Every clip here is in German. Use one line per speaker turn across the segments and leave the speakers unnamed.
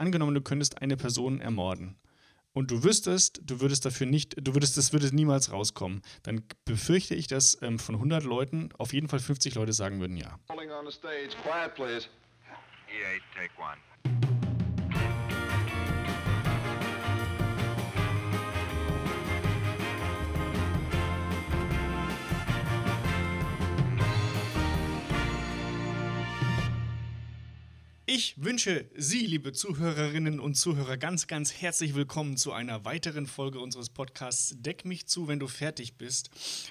angenommen, du könntest eine Person ermorden und du wüsstest, du würdest dafür nicht, du würdest, das würde niemals rauskommen, dann befürchte ich, dass ähm, von 100 Leuten auf jeden Fall 50 Leute sagen würden ja. Quiet, please. EA, take one. Ich wünsche Sie, liebe Zuhörerinnen und Zuhörer, ganz, ganz herzlich willkommen zu einer weiteren Folge unseres Podcasts Deck mich zu, wenn du fertig bist.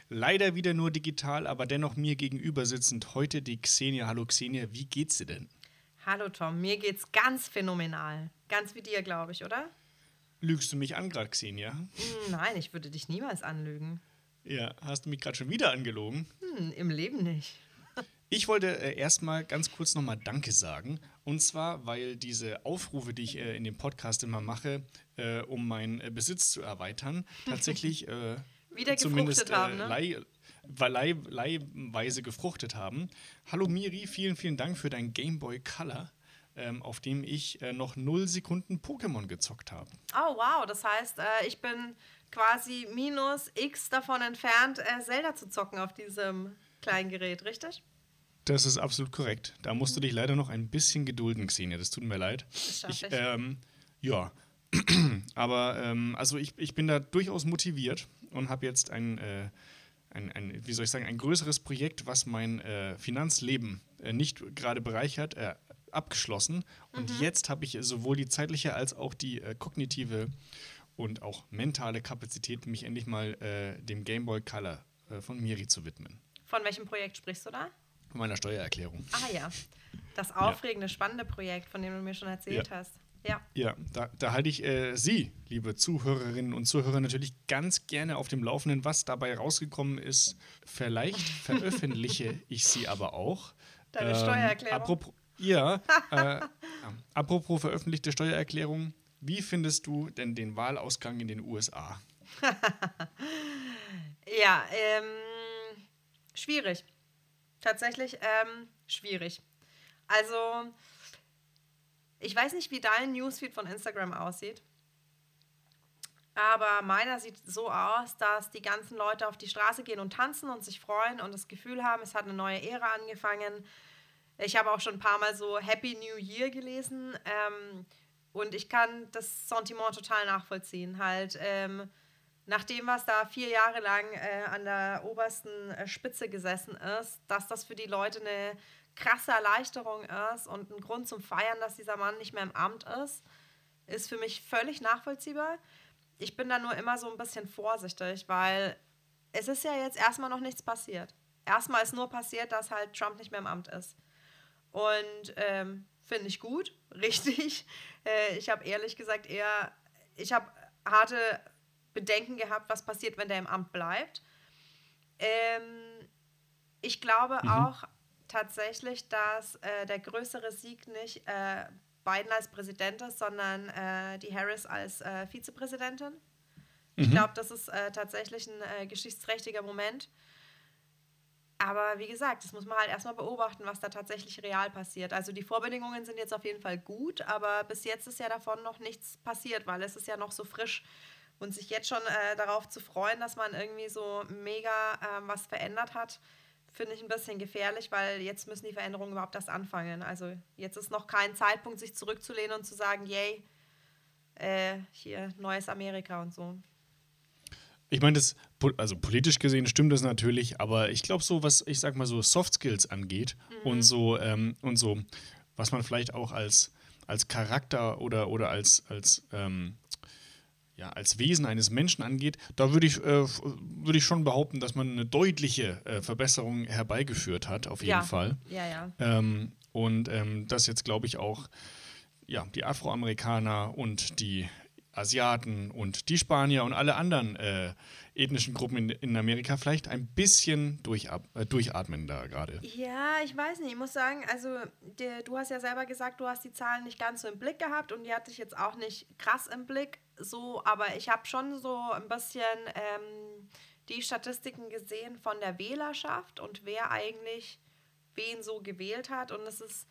Leider wieder nur digital, aber dennoch mir gegenüber sitzend heute die Xenia. Hallo Xenia, wie geht's dir denn?
Hallo Tom, mir geht's ganz phänomenal. Ganz wie dir, glaube ich, oder?
Lügst du mich an gerade, Xenia? Hm,
nein, ich würde dich niemals anlügen.
Ja, hast du mich gerade schon wieder angelogen?
Hm, Im Leben nicht.
Ich wollte äh, erstmal ganz kurz nochmal Danke sagen. Und zwar, weil diese Aufrufe, die ich äh, in dem Podcast immer mache, äh, um meinen äh, Besitz zu erweitern, tatsächlich äh,
wieder zumindest haben, ne?
leih, leih, leihweise gefruchtet haben. Hallo Miri, vielen, vielen Dank für dein Game Boy Color. Ähm, auf dem ich äh, noch null Sekunden Pokémon gezockt habe.
Oh, wow. Das heißt, ich bin quasi minus X davon entfernt, Zelda zu zocken auf diesem kleinen Gerät, richtig?
Das ist absolut korrekt. Da musst du dich leider noch ein bisschen gedulden, Xenia. Das tut mir leid.
Das ich, ich.
Ähm, ja, aber ähm, also ich, ich bin da durchaus motiviert und habe jetzt ein, äh, ein, ein, wie soll ich sagen, ein größeres Projekt, was mein äh, Finanzleben äh, nicht gerade bereichert, äh, abgeschlossen. Und mhm. jetzt habe ich sowohl die zeitliche als auch die äh, kognitive und auch mentale Kapazität, mich endlich mal äh, dem Game Boy Color von Miri zu widmen.
Von welchem Projekt sprichst du da?
Von meiner Steuererklärung.
Ah ja, das aufregende, ja. spannende Projekt, von dem du mir schon erzählt ja. hast. Ja,
ja da, da halte ich äh, Sie, liebe Zuhörerinnen und Zuhörer, natürlich ganz gerne auf dem Laufenden, was dabei rausgekommen ist. Vielleicht veröffentliche ich sie aber auch.
Deine ähm, Steuererklärung.
Apropos, ja, äh, apropos veröffentlichte Steuererklärung, wie findest du denn den Wahlausgang in den USA?
ja, ähm, schwierig tatsächlich ähm, schwierig. Also, ich weiß nicht, wie dein Newsfeed von Instagram aussieht. Aber meiner sieht so aus, dass die ganzen Leute auf die Straße gehen und tanzen und sich freuen und das Gefühl haben, es hat eine neue Ära angefangen. Ich habe auch schon ein paar Mal so Happy New Year gelesen ähm, und ich kann das Sentiment total nachvollziehen. Halt, ähm, nach dem, was da vier Jahre lang äh, an der obersten äh, Spitze gesessen ist, dass das für die Leute eine krasse Erleichterung ist und ein Grund zum Feiern, dass dieser Mann nicht mehr im Amt ist, ist für mich völlig nachvollziehbar. Ich bin da nur immer so ein bisschen vorsichtig, weil es ist ja jetzt erstmal noch nichts passiert. Erstmal ist nur passiert, dass halt Trump nicht mehr im Amt ist. Und ähm, finde ich gut, richtig. Äh, ich habe ehrlich gesagt eher, ich habe harte Bedenken gehabt, was passiert, wenn der im Amt bleibt. Ähm, ich glaube mhm. auch tatsächlich, dass äh, der größere Sieg nicht äh, Biden als Präsident ist, sondern äh, die Harris als äh, Vizepräsidentin. Mhm. Ich glaube, das ist äh, tatsächlich ein äh, geschichtsträchtiger Moment. Aber wie gesagt, das muss man halt erstmal beobachten, was da tatsächlich real passiert. Also die Vorbedingungen sind jetzt auf jeden Fall gut, aber bis jetzt ist ja davon noch nichts passiert, weil es ist ja noch so frisch. Und sich jetzt schon äh, darauf zu freuen, dass man irgendwie so mega äh, was verändert hat, finde ich ein bisschen gefährlich, weil jetzt müssen die Veränderungen überhaupt erst anfangen. Also jetzt ist noch kein Zeitpunkt, sich zurückzulehnen und zu sagen, yay, äh, hier neues Amerika und so.
Ich meine, das, also politisch gesehen stimmt das natürlich, aber ich glaube, so was, ich sag mal so Soft Skills angeht mhm. und so ähm, und so, was man vielleicht auch als, als Charakter oder, oder als, als ähm, ja, als Wesen eines Menschen angeht, da würde ich, äh, würd ich schon behaupten, dass man eine deutliche äh, Verbesserung herbeigeführt hat, auf jeden
ja.
Fall.
Ja, ja.
Ähm, und ähm, dass jetzt, glaube ich, auch ja, die Afroamerikaner und die Asiaten und die Spanier und alle anderen äh, ethnischen Gruppen in, in, Amerika vielleicht ein bisschen äh, durchatmen da gerade.
Ja, ich weiß nicht. Ich muss sagen, also der, du hast ja selber gesagt, du hast die Zahlen nicht ganz so im Blick gehabt und die hatte ich jetzt auch nicht krass im Blick. So, aber ich habe schon so ein bisschen ähm, die Statistiken gesehen von der Wählerschaft und wer eigentlich wen so gewählt hat. Und es ist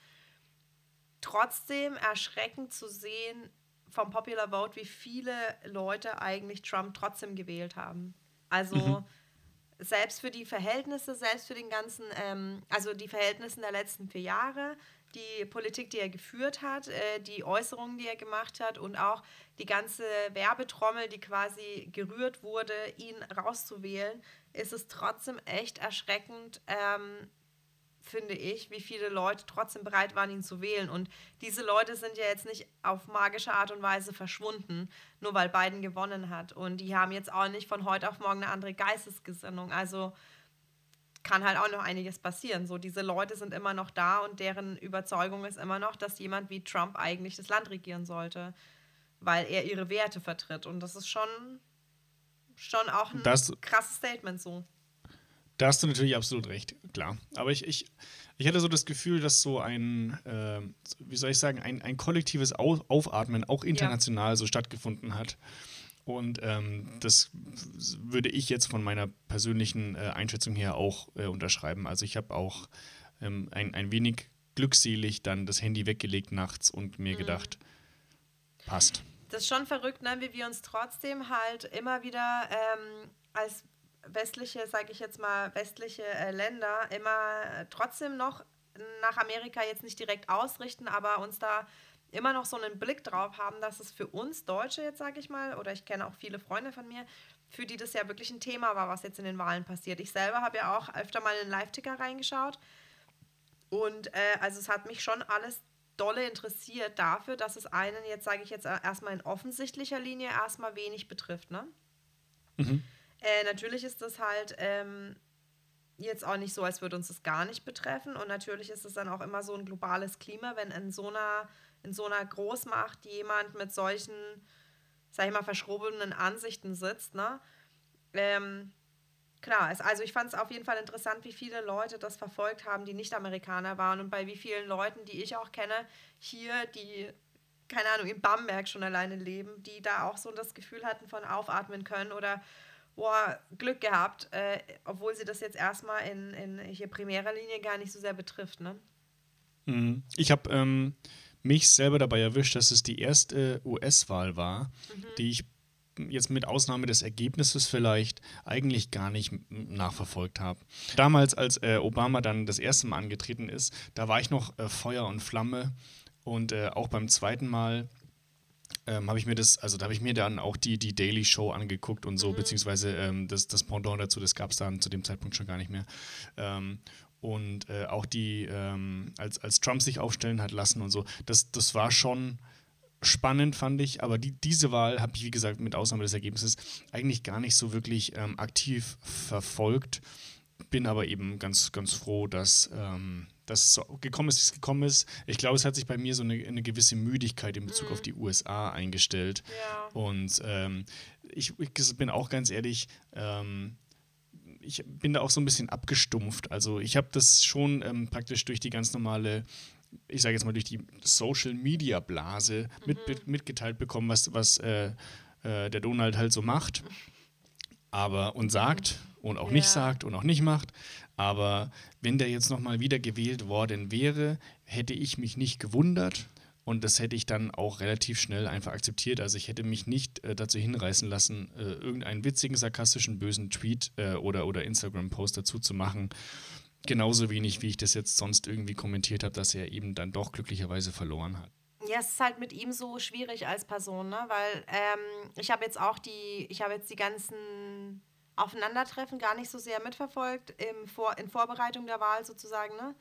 trotzdem erschreckend zu sehen vom Popular Vote, wie viele Leute eigentlich Trump trotzdem gewählt haben. Also mhm. selbst für die Verhältnisse, selbst für den ganzen, ähm, also die Verhältnisse der letzten vier Jahre, die Politik, die er geführt hat, äh, die Äußerungen, die er gemacht hat und auch die ganze Werbetrommel, die quasi gerührt wurde, ihn rauszuwählen, ist es trotzdem echt erschreckend, ähm, finde ich, wie viele Leute trotzdem bereit waren, ihn zu wählen. Und diese Leute sind ja jetzt nicht auf magische Art und Weise verschwunden, nur weil Biden gewonnen hat. Und die haben jetzt auch nicht von heute auf morgen eine andere Geistesgesinnung. Also kann halt auch noch einiges passieren. So, diese Leute sind immer noch da und deren Überzeugung ist immer noch, dass jemand wie Trump eigentlich das Land regieren sollte, weil er ihre Werte vertritt. Und das ist schon, schon auch ein das, krasses Statement so.
Da hast du natürlich absolut recht, klar. Aber ich, ich, ich hatte so das Gefühl, dass so ein, äh, wie soll ich sagen, ein, ein kollektives Aufatmen auch international ja. so stattgefunden hat. Und ähm, das würde ich jetzt von meiner persönlichen äh, Einschätzung her auch äh, unterschreiben. Also ich habe auch ähm, ein, ein wenig glückselig dann das Handy weggelegt nachts und mir mhm. gedacht, passt.
Das ist schon verrückt, ne? wie wir uns trotzdem halt immer wieder ähm, als westliche, sage ich jetzt mal, westliche äh, Länder immer trotzdem noch nach Amerika jetzt nicht direkt ausrichten, aber uns da immer noch so einen Blick drauf haben, dass es für uns Deutsche jetzt, sage ich mal, oder ich kenne auch viele Freunde von mir, für die das ja wirklich ein Thema war, was jetzt in den Wahlen passiert. Ich selber habe ja auch öfter mal in den Live-Ticker reingeschaut und äh, also es hat mich schon alles dolle interessiert dafür, dass es einen jetzt, sage ich jetzt erstmal in offensichtlicher Linie erstmal wenig betrifft, ne? Mhm. Äh, natürlich ist das halt ähm, jetzt auch nicht so, als würde uns das gar nicht betreffen. Und natürlich ist es dann auch immer so ein globales Klima, wenn in so einer in so einer Großmacht jemand mit solchen, sag ich mal, verschrobenen Ansichten sitzt, ne? Ähm, klar, also ich fand es auf jeden Fall interessant, wie viele Leute das verfolgt haben, die nicht Amerikaner waren und bei wie vielen Leuten, die ich auch kenne, hier, die, keine Ahnung, in Bamberg schon alleine leben, die da auch so das Gefühl hatten von aufatmen können oder boah, Glück gehabt, äh, obwohl sie das jetzt erstmal in, in hier primärer Linie gar nicht so sehr betrifft, ne?
Mhm. Ich habe ähm, mich selber dabei erwischt, dass es die erste US-Wahl war, mhm. die ich jetzt mit Ausnahme des Ergebnisses vielleicht eigentlich gar nicht nachverfolgt habe. Damals, als äh, Obama dann das erste Mal angetreten ist, da war ich noch äh, Feuer und Flamme und äh, auch beim zweiten Mal ähm, habe ich mir das, also da habe ich mir dann auch die, die Daily Show angeguckt und so, mhm. beziehungsweise ähm, das, das Pendant dazu, das gab es dann zu dem Zeitpunkt schon gar nicht mehr. Ähm, und äh, auch die, ähm, als, als Trump sich aufstellen hat lassen und so, das, das war schon spannend, fand ich. Aber die, diese Wahl habe ich, wie gesagt, mit Ausnahme des Ergebnisses eigentlich gar nicht so wirklich ähm, aktiv verfolgt. Bin aber eben ganz, ganz froh, dass, ähm, dass es so gekommen ist, wie es gekommen ist. Ich glaube, es hat sich bei mir so eine, eine gewisse Müdigkeit in Bezug mhm. auf die USA eingestellt. Ja. Und ähm, ich, ich, bin auch ganz ehrlich, ähm, ich bin da auch so ein bisschen abgestumpft. Also ich habe das schon ähm, praktisch durch die ganz normale, ich sage jetzt mal durch die Social Media Blase mhm. mit, mitgeteilt bekommen, was, was äh, äh, der Donald halt so macht. Aber und sagt und auch ja. nicht sagt und auch nicht macht. Aber wenn der jetzt nochmal wieder gewählt worden wäre, hätte ich mich nicht gewundert, und das hätte ich dann auch relativ schnell einfach akzeptiert. Also ich hätte mich nicht äh, dazu hinreißen lassen, äh, irgendeinen witzigen, sarkastischen, bösen Tweet äh, oder, oder Instagram-Post dazu zu machen. Genauso wenig, wie ich das jetzt sonst irgendwie kommentiert habe, dass er eben dann doch glücklicherweise verloren hat.
Ja, es ist halt mit ihm so schwierig als Person, ne? Weil ähm, ich habe jetzt auch die, ich habe jetzt die ganzen Aufeinandertreffen gar nicht so sehr mitverfolgt im Vor in Vorbereitung der Wahl sozusagen, ne?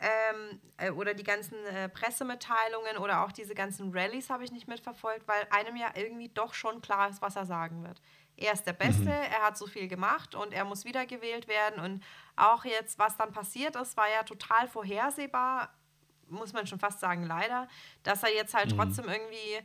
ähm, äh, oder die ganzen äh, Pressemitteilungen oder auch diese ganzen Rallyes habe ich nicht mitverfolgt, weil einem ja irgendwie doch schon klar ist, was er sagen wird. Er ist der Beste, mhm. er hat so viel gemacht und er muss wiedergewählt werden. Und auch jetzt, was dann passiert ist, war ja total vorhersehbar, muss man schon fast sagen, leider, dass er jetzt halt mhm. trotzdem irgendwie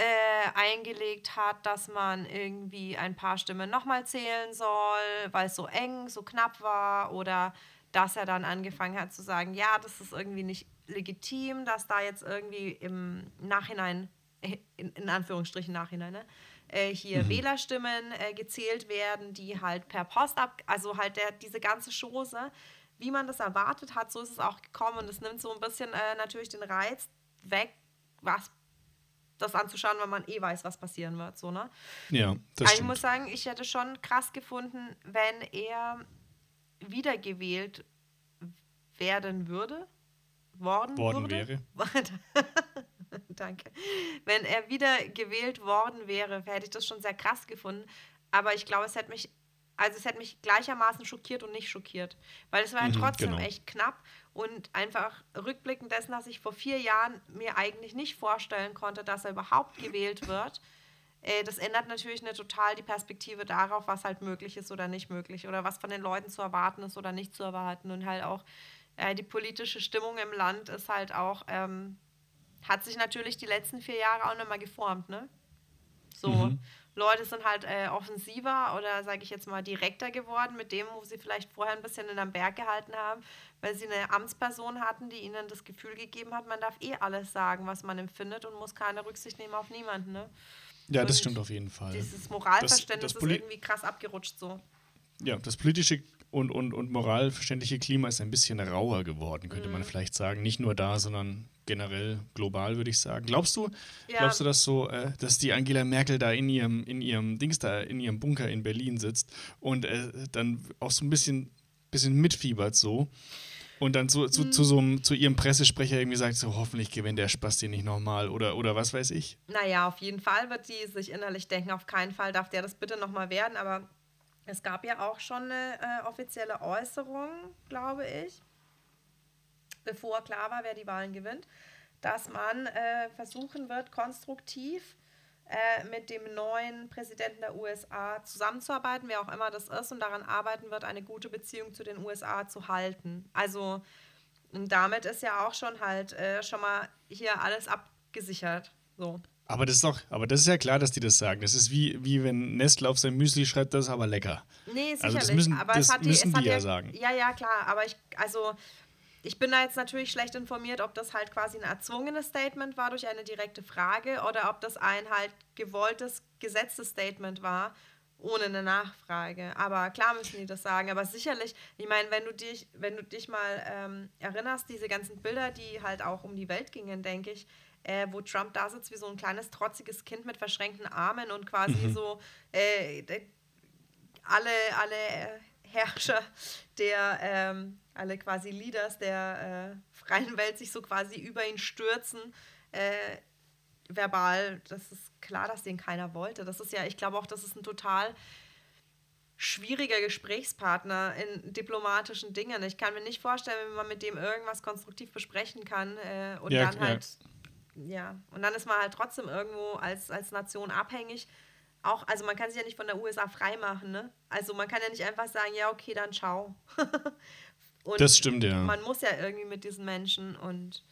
äh, eingelegt hat, dass man irgendwie ein paar Stimmen nochmal zählen soll, weil es so eng, so knapp war oder dass er dann angefangen hat zu sagen, ja, das ist irgendwie nicht legitim, dass da jetzt irgendwie im Nachhinein, in, in Anführungsstrichen Nachhinein, ne, äh, hier mhm. Wählerstimmen äh, gezählt werden, die halt per Post ab, also halt der, diese ganze Chose wie man das erwartet hat, so ist es auch gekommen. Und es nimmt so ein bisschen äh, natürlich den Reiz weg, was das anzuschauen, weil man eh weiß, was passieren wird. So, ne?
Ja,
das also Ich muss sagen, ich hätte schon krass gefunden, wenn er wiedergewählt werden würde. Worden, worden würde. wäre. Danke. Wenn er wiedergewählt worden wäre, hätte ich das schon sehr krass gefunden. Aber ich glaube, es hätte mich also es hätte mich gleichermaßen schockiert und nicht schockiert. Weil es war ja mhm, trotzdem genau. echt knapp und einfach rückblickend dessen, dass ich vor vier Jahren mir eigentlich nicht vorstellen konnte, dass er überhaupt gewählt wird. Äh, das ändert natürlich eine total die Perspektive darauf, was halt möglich ist oder nicht möglich oder was von den Leuten zu erwarten ist oder nicht zu erwarten. Und halt auch äh, die politische Stimmung im Land ist halt auch, ähm, hat sich natürlich die letzten vier Jahre auch nochmal geformt, ne? So. Mhm. Leute sind halt äh, offensiver oder sage ich jetzt mal direkter geworden mit dem, wo sie vielleicht vorher ein bisschen in einem Berg gehalten haben, weil sie eine Amtsperson hatten, die ihnen das Gefühl gegeben hat, man darf eh alles sagen, was man empfindet und muss keine Rücksicht nehmen auf niemanden. Ne?
Ja, und das stimmt auf jeden Fall.
Dieses Moralverständnis das, das ist irgendwie krass abgerutscht so.
Ja, das politische und, und, und moralverständliche Klima ist ein bisschen rauer geworden, könnte mhm. man vielleicht sagen. Nicht nur da, sondern generell global, würde ich sagen. Glaubst du, ja. glaubst du, dass so, äh, dass die Angela Merkel da in ihrem, in ihrem Dings da, in ihrem Bunker in Berlin sitzt und äh, dann auch so ein bisschen, bisschen mitfiebert so und dann so, zu, mhm. zu, so einem, zu ihrem Pressesprecher irgendwie sagt, so hoffentlich gewinnt der Spasti nicht nochmal oder, oder was weiß ich?
Naja, auf jeden Fall wird die sich innerlich denken, auf keinen Fall darf der das bitte nochmal werden, aber es gab ja auch schon eine äh, offizielle Äußerung, glaube ich, bevor klar war, wer die Wahlen gewinnt, dass man äh, versuchen wird, konstruktiv äh, mit dem neuen Präsidenten der USA zusammenzuarbeiten, wer auch immer das ist, und daran arbeiten wird, eine gute Beziehung zu den USA zu halten. Also damit ist ja auch schon halt äh, schon mal hier alles abgesichert. So.
Aber das ist doch, aber das ist ja klar, dass die das sagen. Das ist wie, wie wenn Nestle auf sein Müsli schreibt, das ist aber lecker.
Nee, sicherlich.
Also das müssen, aber das die, müssen die ja, ja sagen.
Ja, ja, klar. Aber ich, also ich bin da jetzt natürlich schlecht informiert, ob das halt quasi ein erzwungenes Statement war durch eine direkte Frage oder ob das ein halt gewolltes, gesetztes Statement war, ohne eine Nachfrage. Aber klar müssen die das sagen. Aber sicherlich, ich meine, wenn du dich, wenn du dich mal ähm, erinnerst, diese ganzen Bilder, die halt auch um die Welt gingen, denke ich, äh, wo Trump da sitzt wie so ein kleines, trotziges Kind mit verschränkten Armen und quasi mhm. so äh, alle, alle Herrscher der, ähm, alle quasi Leaders der äh, freien Welt sich so quasi über ihn stürzen. Äh, verbal, das ist klar, dass den keiner wollte. Das ist ja, ich glaube auch, das ist ein total schwieriger Gesprächspartner in diplomatischen Dingen. Ich kann mir nicht vorstellen, wenn man mit dem irgendwas konstruktiv besprechen kann äh, und ja, dann halt, ja, und dann ist man halt trotzdem irgendwo als, als Nation abhängig auch, also man kann sich ja nicht von der USA freimachen, ne? Also man kann ja nicht einfach sagen, ja, okay, dann ciao.
das stimmt, ja.
Man muss ja irgendwie mit diesen Menschen und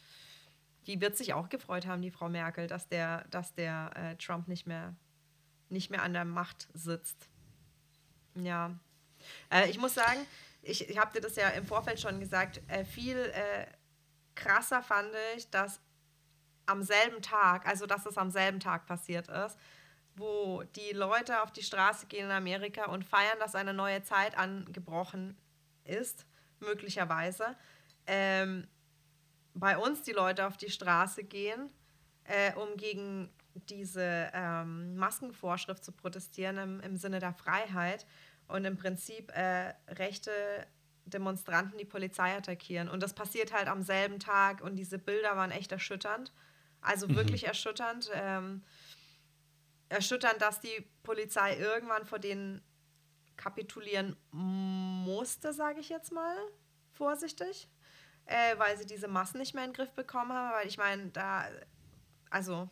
die wird sich auch gefreut haben, die Frau Merkel, dass der, dass der äh, Trump nicht mehr, nicht mehr an der Macht sitzt. Ja. Äh, ich muss sagen, ich, ich habe dir das ja im Vorfeld schon gesagt, äh, viel äh, krasser fand ich, dass am selben Tag, also dass es am selben Tag passiert ist, wo die Leute auf die Straße gehen in Amerika und feiern, dass eine neue Zeit angebrochen ist, möglicherweise. Ähm, bei uns die Leute auf die Straße gehen, äh, um gegen diese ähm, Maskenvorschrift zu protestieren im, im Sinne der Freiheit und im Prinzip äh, rechte Demonstranten die Polizei attackieren. Und das passiert halt am selben Tag und diese Bilder waren echt erschütternd. Also mhm. wirklich erschütternd. Ähm, erschütternd, dass die Polizei irgendwann vor denen kapitulieren musste, sage ich jetzt mal vorsichtig, äh, weil sie diese Massen nicht mehr in den Griff bekommen haben. Weil ich meine, da, also,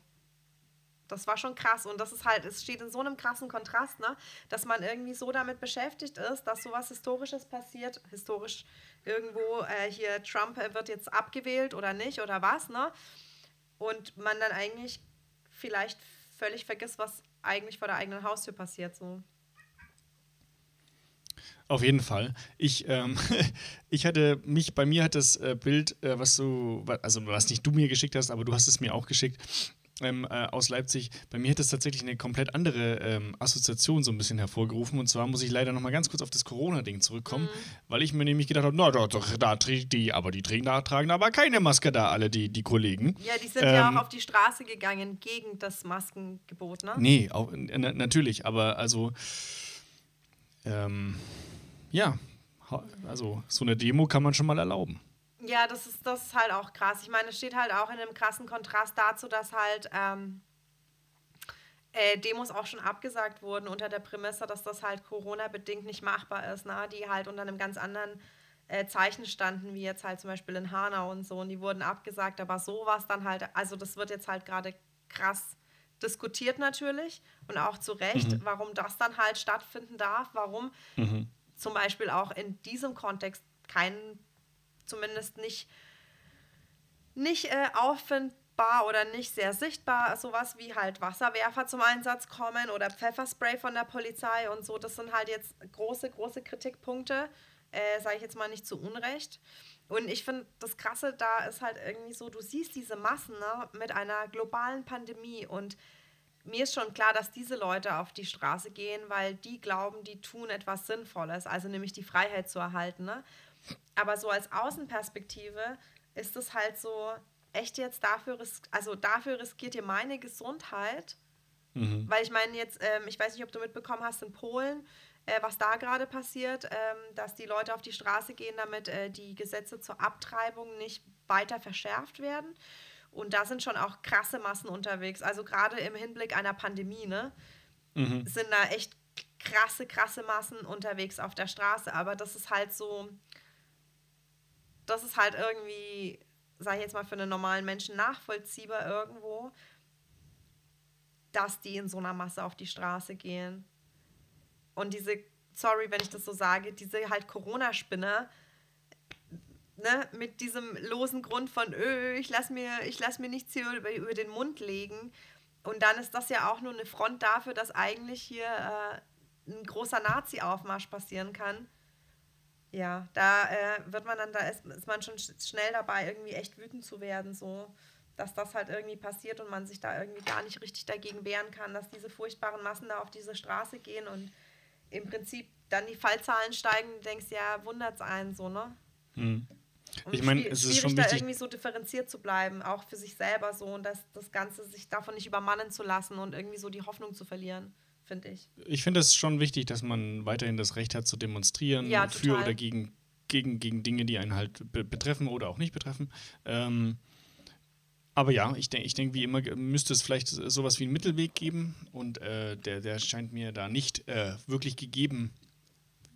das war schon krass und das ist halt, es steht in so einem krassen Kontrast, ne, dass man irgendwie so damit beschäftigt ist, dass sowas Historisches passiert, historisch irgendwo äh, hier Trump wird jetzt abgewählt oder nicht oder was, ne, und man dann eigentlich vielleicht völlig vergisst, was eigentlich vor der eigenen Haustür passiert. So.
Auf jeden Fall. Ich, ähm, ich hatte mich, bei mir hat das äh, Bild, äh, was du, also was nicht du mir geschickt hast, aber du hast es mir auch geschickt, ähm, äh, aus Leipzig. Bei mir hat das tatsächlich eine komplett andere ähm, Assoziation so ein bisschen hervorgerufen. Und zwar muss ich leider noch mal ganz kurz auf das Corona-Ding zurückkommen, mhm. weil ich mir nämlich gedacht habe, na, da, da, trägt die, aber die tragen da, tragen aber keine Maske da, alle die, die Kollegen.
Ja, die sind ähm, ja auch auf die Straße gegangen gegen das Maskengebot, ne?
Nee, auch, na, natürlich, aber also ähm, ja, also so eine Demo kann man schon mal erlauben.
Ja, das ist, das ist halt auch krass. Ich meine, es steht halt auch in einem krassen Kontrast dazu, dass halt ähm, äh, Demos auch schon abgesagt wurden unter der Prämisse, dass das halt Corona-bedingt nicht machbar ist, ne? die halt unter einem ganz anderen äh, Zeichen standen, wie jetzt halt zum Beispiel in Hanau und so, und die wurden abgesagt, aber sowas dann halt, also das wird jetzt halt gerade krass diskutiert natürlich und auch zu Recht, mhm. warum das dann halt stattfinden darf, warum mhm. zum Beispiel auch in diesem Kontext kein zumindest nicht, nicht äh, auffindbar oder nicht sehr sichtbar sowas wie halt Wasserwerfer zum Einsatz kommen oder Pfefferspray von der Polizei und so. Das sind halt jetzt große, große Kritikpunkte, äh, sage ich jetzt mal nicht zu Unrecht. Und ich finde, das Krasse da ist halt irgendwie so, du siehst diese Massen ne, mit einer globalen Pandemie und mir ist schon klar, dass diese Leute auf die Straße gehen, weil die glauben, die tun etwas Sinnvolles, also nämlich die Freiheit zu erhalten. Ne? Aber so als Außenperspektive ist es halt so, echt jetzt dafür, also dafür riskiert ihr meine Gesundheit. Mhm. Weil ich meine jetzt, ähm, ich weiß nicht, ob du mitbekommen hast in Polen, äh, was da gerade passiert, ähm, dass die Leute auf die Straße gehen, damit äh, die Gesetze zur Abtreibung nicht weiter verschärft werden. Und da sind schon auch krasse Massen unterwegs. Also gerade im Hinblick einer Pandemie, ne? Mhm. Sind da echt krasse, krasse Massen unterwegs auf der Straße. Aber das ist halt so, das ist halt irgendwie, sage ich jetzt mal, für einen normalen Menschen nachvollziehbar irgendwo, dass die in so einer Masse auf die Straße gehen. Und diese, sorry, wenn ich das so sage, diese halt Corona-Spinner, ne, mit diesem losen Grund von, öh, ich lass mir, lass mir nichts hier über, über den Mund legen. Und dann ist das ja auch nur eine Front dafür, dass eigentlich hier äh, ein großer Nazi-Aufmarsch passieren kann. Ja, da äh, wird man dann, da ist, ist man schon schnell dabei, irgendwie echt wütend zu werden, so dass das halt irgendwie passiert und man sich da irgendwie gar nicht richtig dagegen wehren kann, dass diese furchtbaren Massen da auf diese Straße gehen und im Prinzip dann die Fallzahlen steigen, du denkst, ja, wundert es einen so, ne? Mhm. ich meine, es ist schon da wichtig, irgendwie so differenziert zu bleiben, auch für sich selber so und dass das Ganze sich davon nicht übermannen zu lassen und irgendwie so die Hoffnung zu verlieren finde ich.
Ich finde es schon wichtig, dass man weiterhin das Recht hat zu demonstrieren ja, für oder gegen, gegen, gegen Dinge, die einen halt be betreffen oder auch nicht betreffen. Ähm, aber ja, ich denke, ich denk, wie immer müsste es vielleicht sowas wie einen Mittelweg geben und äh, der, der scheint mir da nicht äh, wirklich gegeben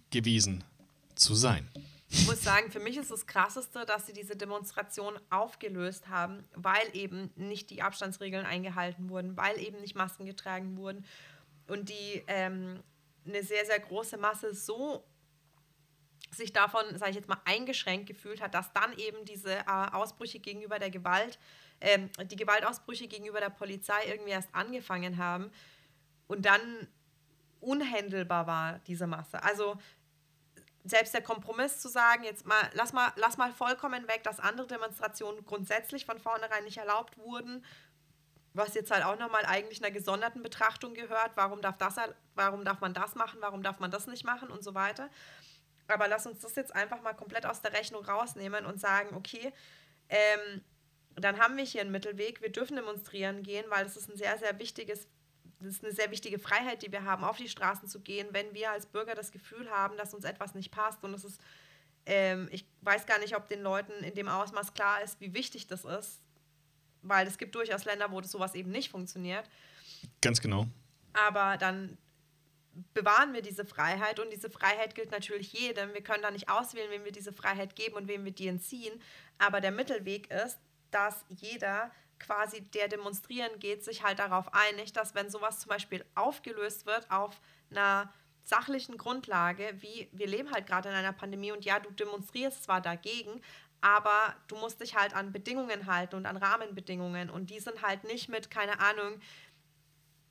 gewesen zu sein.
Ich muss sagen, für mich ist das Krasseste, dass sie diese Demonstration aufgelöst haben, weil eben nicht die Abstandsregeln eingehalten wurden, weil eben nicht Masken getragen wurden und die ähm, eine sehr, sehr große Masse so sich davon, sage ich jetzt mal, eingeschränkt gefühlt hat, dass dann eben diese äh, Ausbrüche gegenüber der Gewalt, ähm, die Gewaltausbrüche gegenüber der Polizei irgendwie erst angefangen haben und dann unhändelbar war, diese Masse. Also selbst der Kompromiss zu sagen, jetzt mal, lass mal, lass mal vollkommen weg, dass andere Demonstrationen grundsätzlich von vornherein nicht erlaubt wurden was jetzt halt auch nochmal eigentlich einer gesonderten Betrachtung gehört. Warum darf, das, warum darf man das machen, warum darf man das nicht machen und so weiter. Aber lass uns das jetzt einfach mal komplett aus der Rechnung rausnehmen und sagen, okay, ähm, dann haben wir hier einen Mittelweg. Wir dürfen demonstrieren gehen, weil das ist ein sehr, sehr wichtiges, das ist eine sehr wichtige Freiheit, die wir haben, auf die Straßen zu gehen, wenn wir als Bürger das Gefühl haben, dass uns etwas nicht passt. Und es ist, ähm, ich weiß gar nicht, ob den Leuten in dem Ausmaß klar ist, wie wichtig das ist, weil es gibt durchaus Länder, wo das sowas eben nicht funktioniert.
Ganz genau.
Aber dann bewahren wir diese Freiheit und diese Freiheit gilt natürlich jedem. Wir können da nicht auswählen, wem wir diese Freiheit geben und wem wir die entziehen. Aber der Mittelweg ist, dass jeder quasi, der demonstrieren geht, sich halt darauf einigt, dass wenn sowas zum Beispiel aufgelöst wird auf einer sachlichen Grundlage, wie wir leben halt gerade in einer Pandemie und ja, du demonstrierst zwar dagegen, aber du musst dich halt an Bedingungen halten und an Rahmenbedingungen und die sind halt nicht mit, keine Ahnung,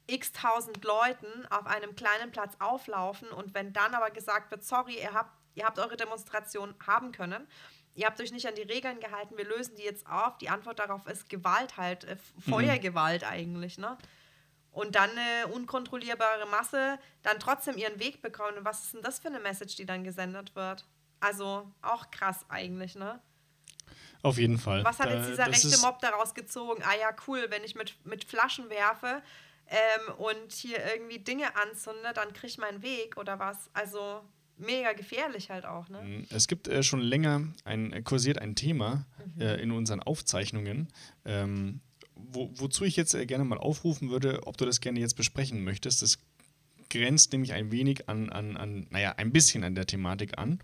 x tausend Leuten auf einem kleinen Platz auflaufen und wenn dann aber gesagt wird, sorry, ihr habt, ihr habt eure Demonstration haben können, ihr habt euch nicht an die Regeln gehalten, wir lösen die jetzt auf. Die Antwort darauf ist Gewalt halt, äh, Feuergewalt eigentlich, ne? Und dann eine unkontrollierbare Masse dann trotzdem ihren Weg bekommen. Und was ist denn das für eine Message, die dann gesendet wird? Also auch krass eigentlich, ne?
Auf jeden Fall.
Was hat jetzt dieser rechte Mob daraus gezogen? Ah ja, cool, wenn ich mit, mit Flaschen werfe ähm, und hier irgendwie Dinge anzünde, dann kriege ich meinen Weg oder was? Also mega gefährlich halt auch, ne?
Mm, es gibt äh, schon länger ein, äh, kursiert ein Thema mhm. äh, in unseren Aufzeichnungen, ähm, wo, wozu ich jetzt äh, gerne mal aufrufen würde, ob du das gerne jetzt besprechen möchtest. Das grenzt nämlich ein wenig an, an, an naja, ein bisschen an der Thematik an.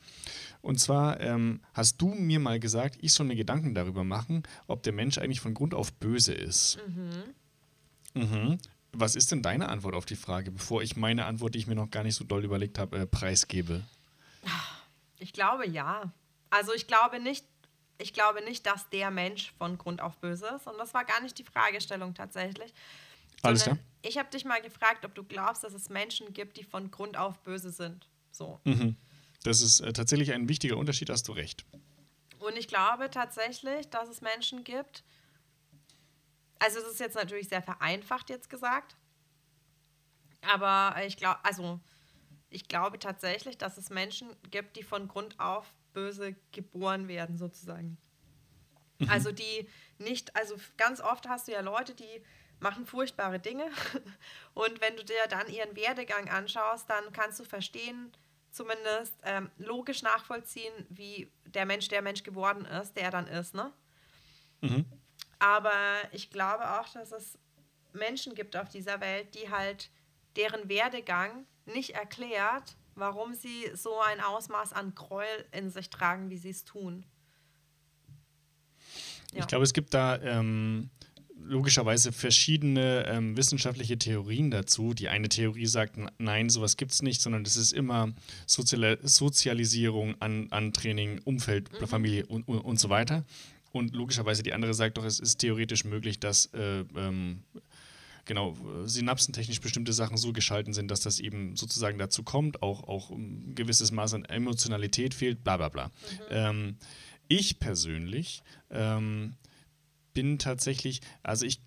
Und zwar ähm, hast du mir mal gesagt, ich soll mir Gedanken darüber machen, ob der Mensch eigentlich von Grund auf böse ist. Mhm. Mhm. Was ist denn deine Antwort auf die Frage, bevor ich meine Antwort, die ich mir noch gar nicht so doll überlegt habe, äh, preisgebe?
Ich glaube ja. Also ich glaube nicht, ich glaube nicht, dass der Mensch von Grund auf böse ist. Und das war gar nicht die Fragestellung tatsächlich.
Alles klar.
Ich habe dich mal gefragt, ob du glaubst, dass es Menschen gibt, die von Grund auf böse sind. So.
Mhm. Das ist äh, tatsächlich ein wichtiger Unterschied, hast du recht.
Und ich glaube tatsächlich, dass es Menschen gibt, also es ist jetzt natürlich sehr vereinfacht jetzt gesagt, aber ich glaube, also ich glaube tatsächlich, dass es Menschen gibt, die von Grund auf böse geboren werden, sozusagen. Mhm. Also die nicht, also ganz oft hast du ja Leute, die machen furchtbare Dinge. Und wenn du dir dann ihren Werdegang anschaust, dann kannst du verstehen, zumindest ähm, logisch nachvollziehen, wie der Mensch der Mensch geworden ist, der er dann ist. Ne? Mhm. Aber ich glaube auch, dass es Menschen gibt auf dieser Welt, die halt deren Werdegang nicht erklärt, warum sie so ein Ausmaß an Gräuel in sich tragen, wie sie es tun.
Ja. Ich glaube, es gibt da ähm, logischerweise verschiedene ähm, wissenschaftliche Theorien dazu. Die eine Theorie sagt, nein, sowas gibt es nicht, sondern das ist immer Sozial Sozialisierung an, an Training, Umfeld, mhm. Familie und, und, und, so weiter. Und logischerweise die andere sagt doch, es ist theoretisch möglich, dass äh, ähm, genau, synapsentechnisch bestimmte Sachen so geschalten sind, dass das eben sozusagen dazu kommt, auch, auch ein gewisses Maß an Emotionalität fehlt, bla bla bla. Mhm. Ähm, ich persönlich ähm, bin tatsächlich, also ich,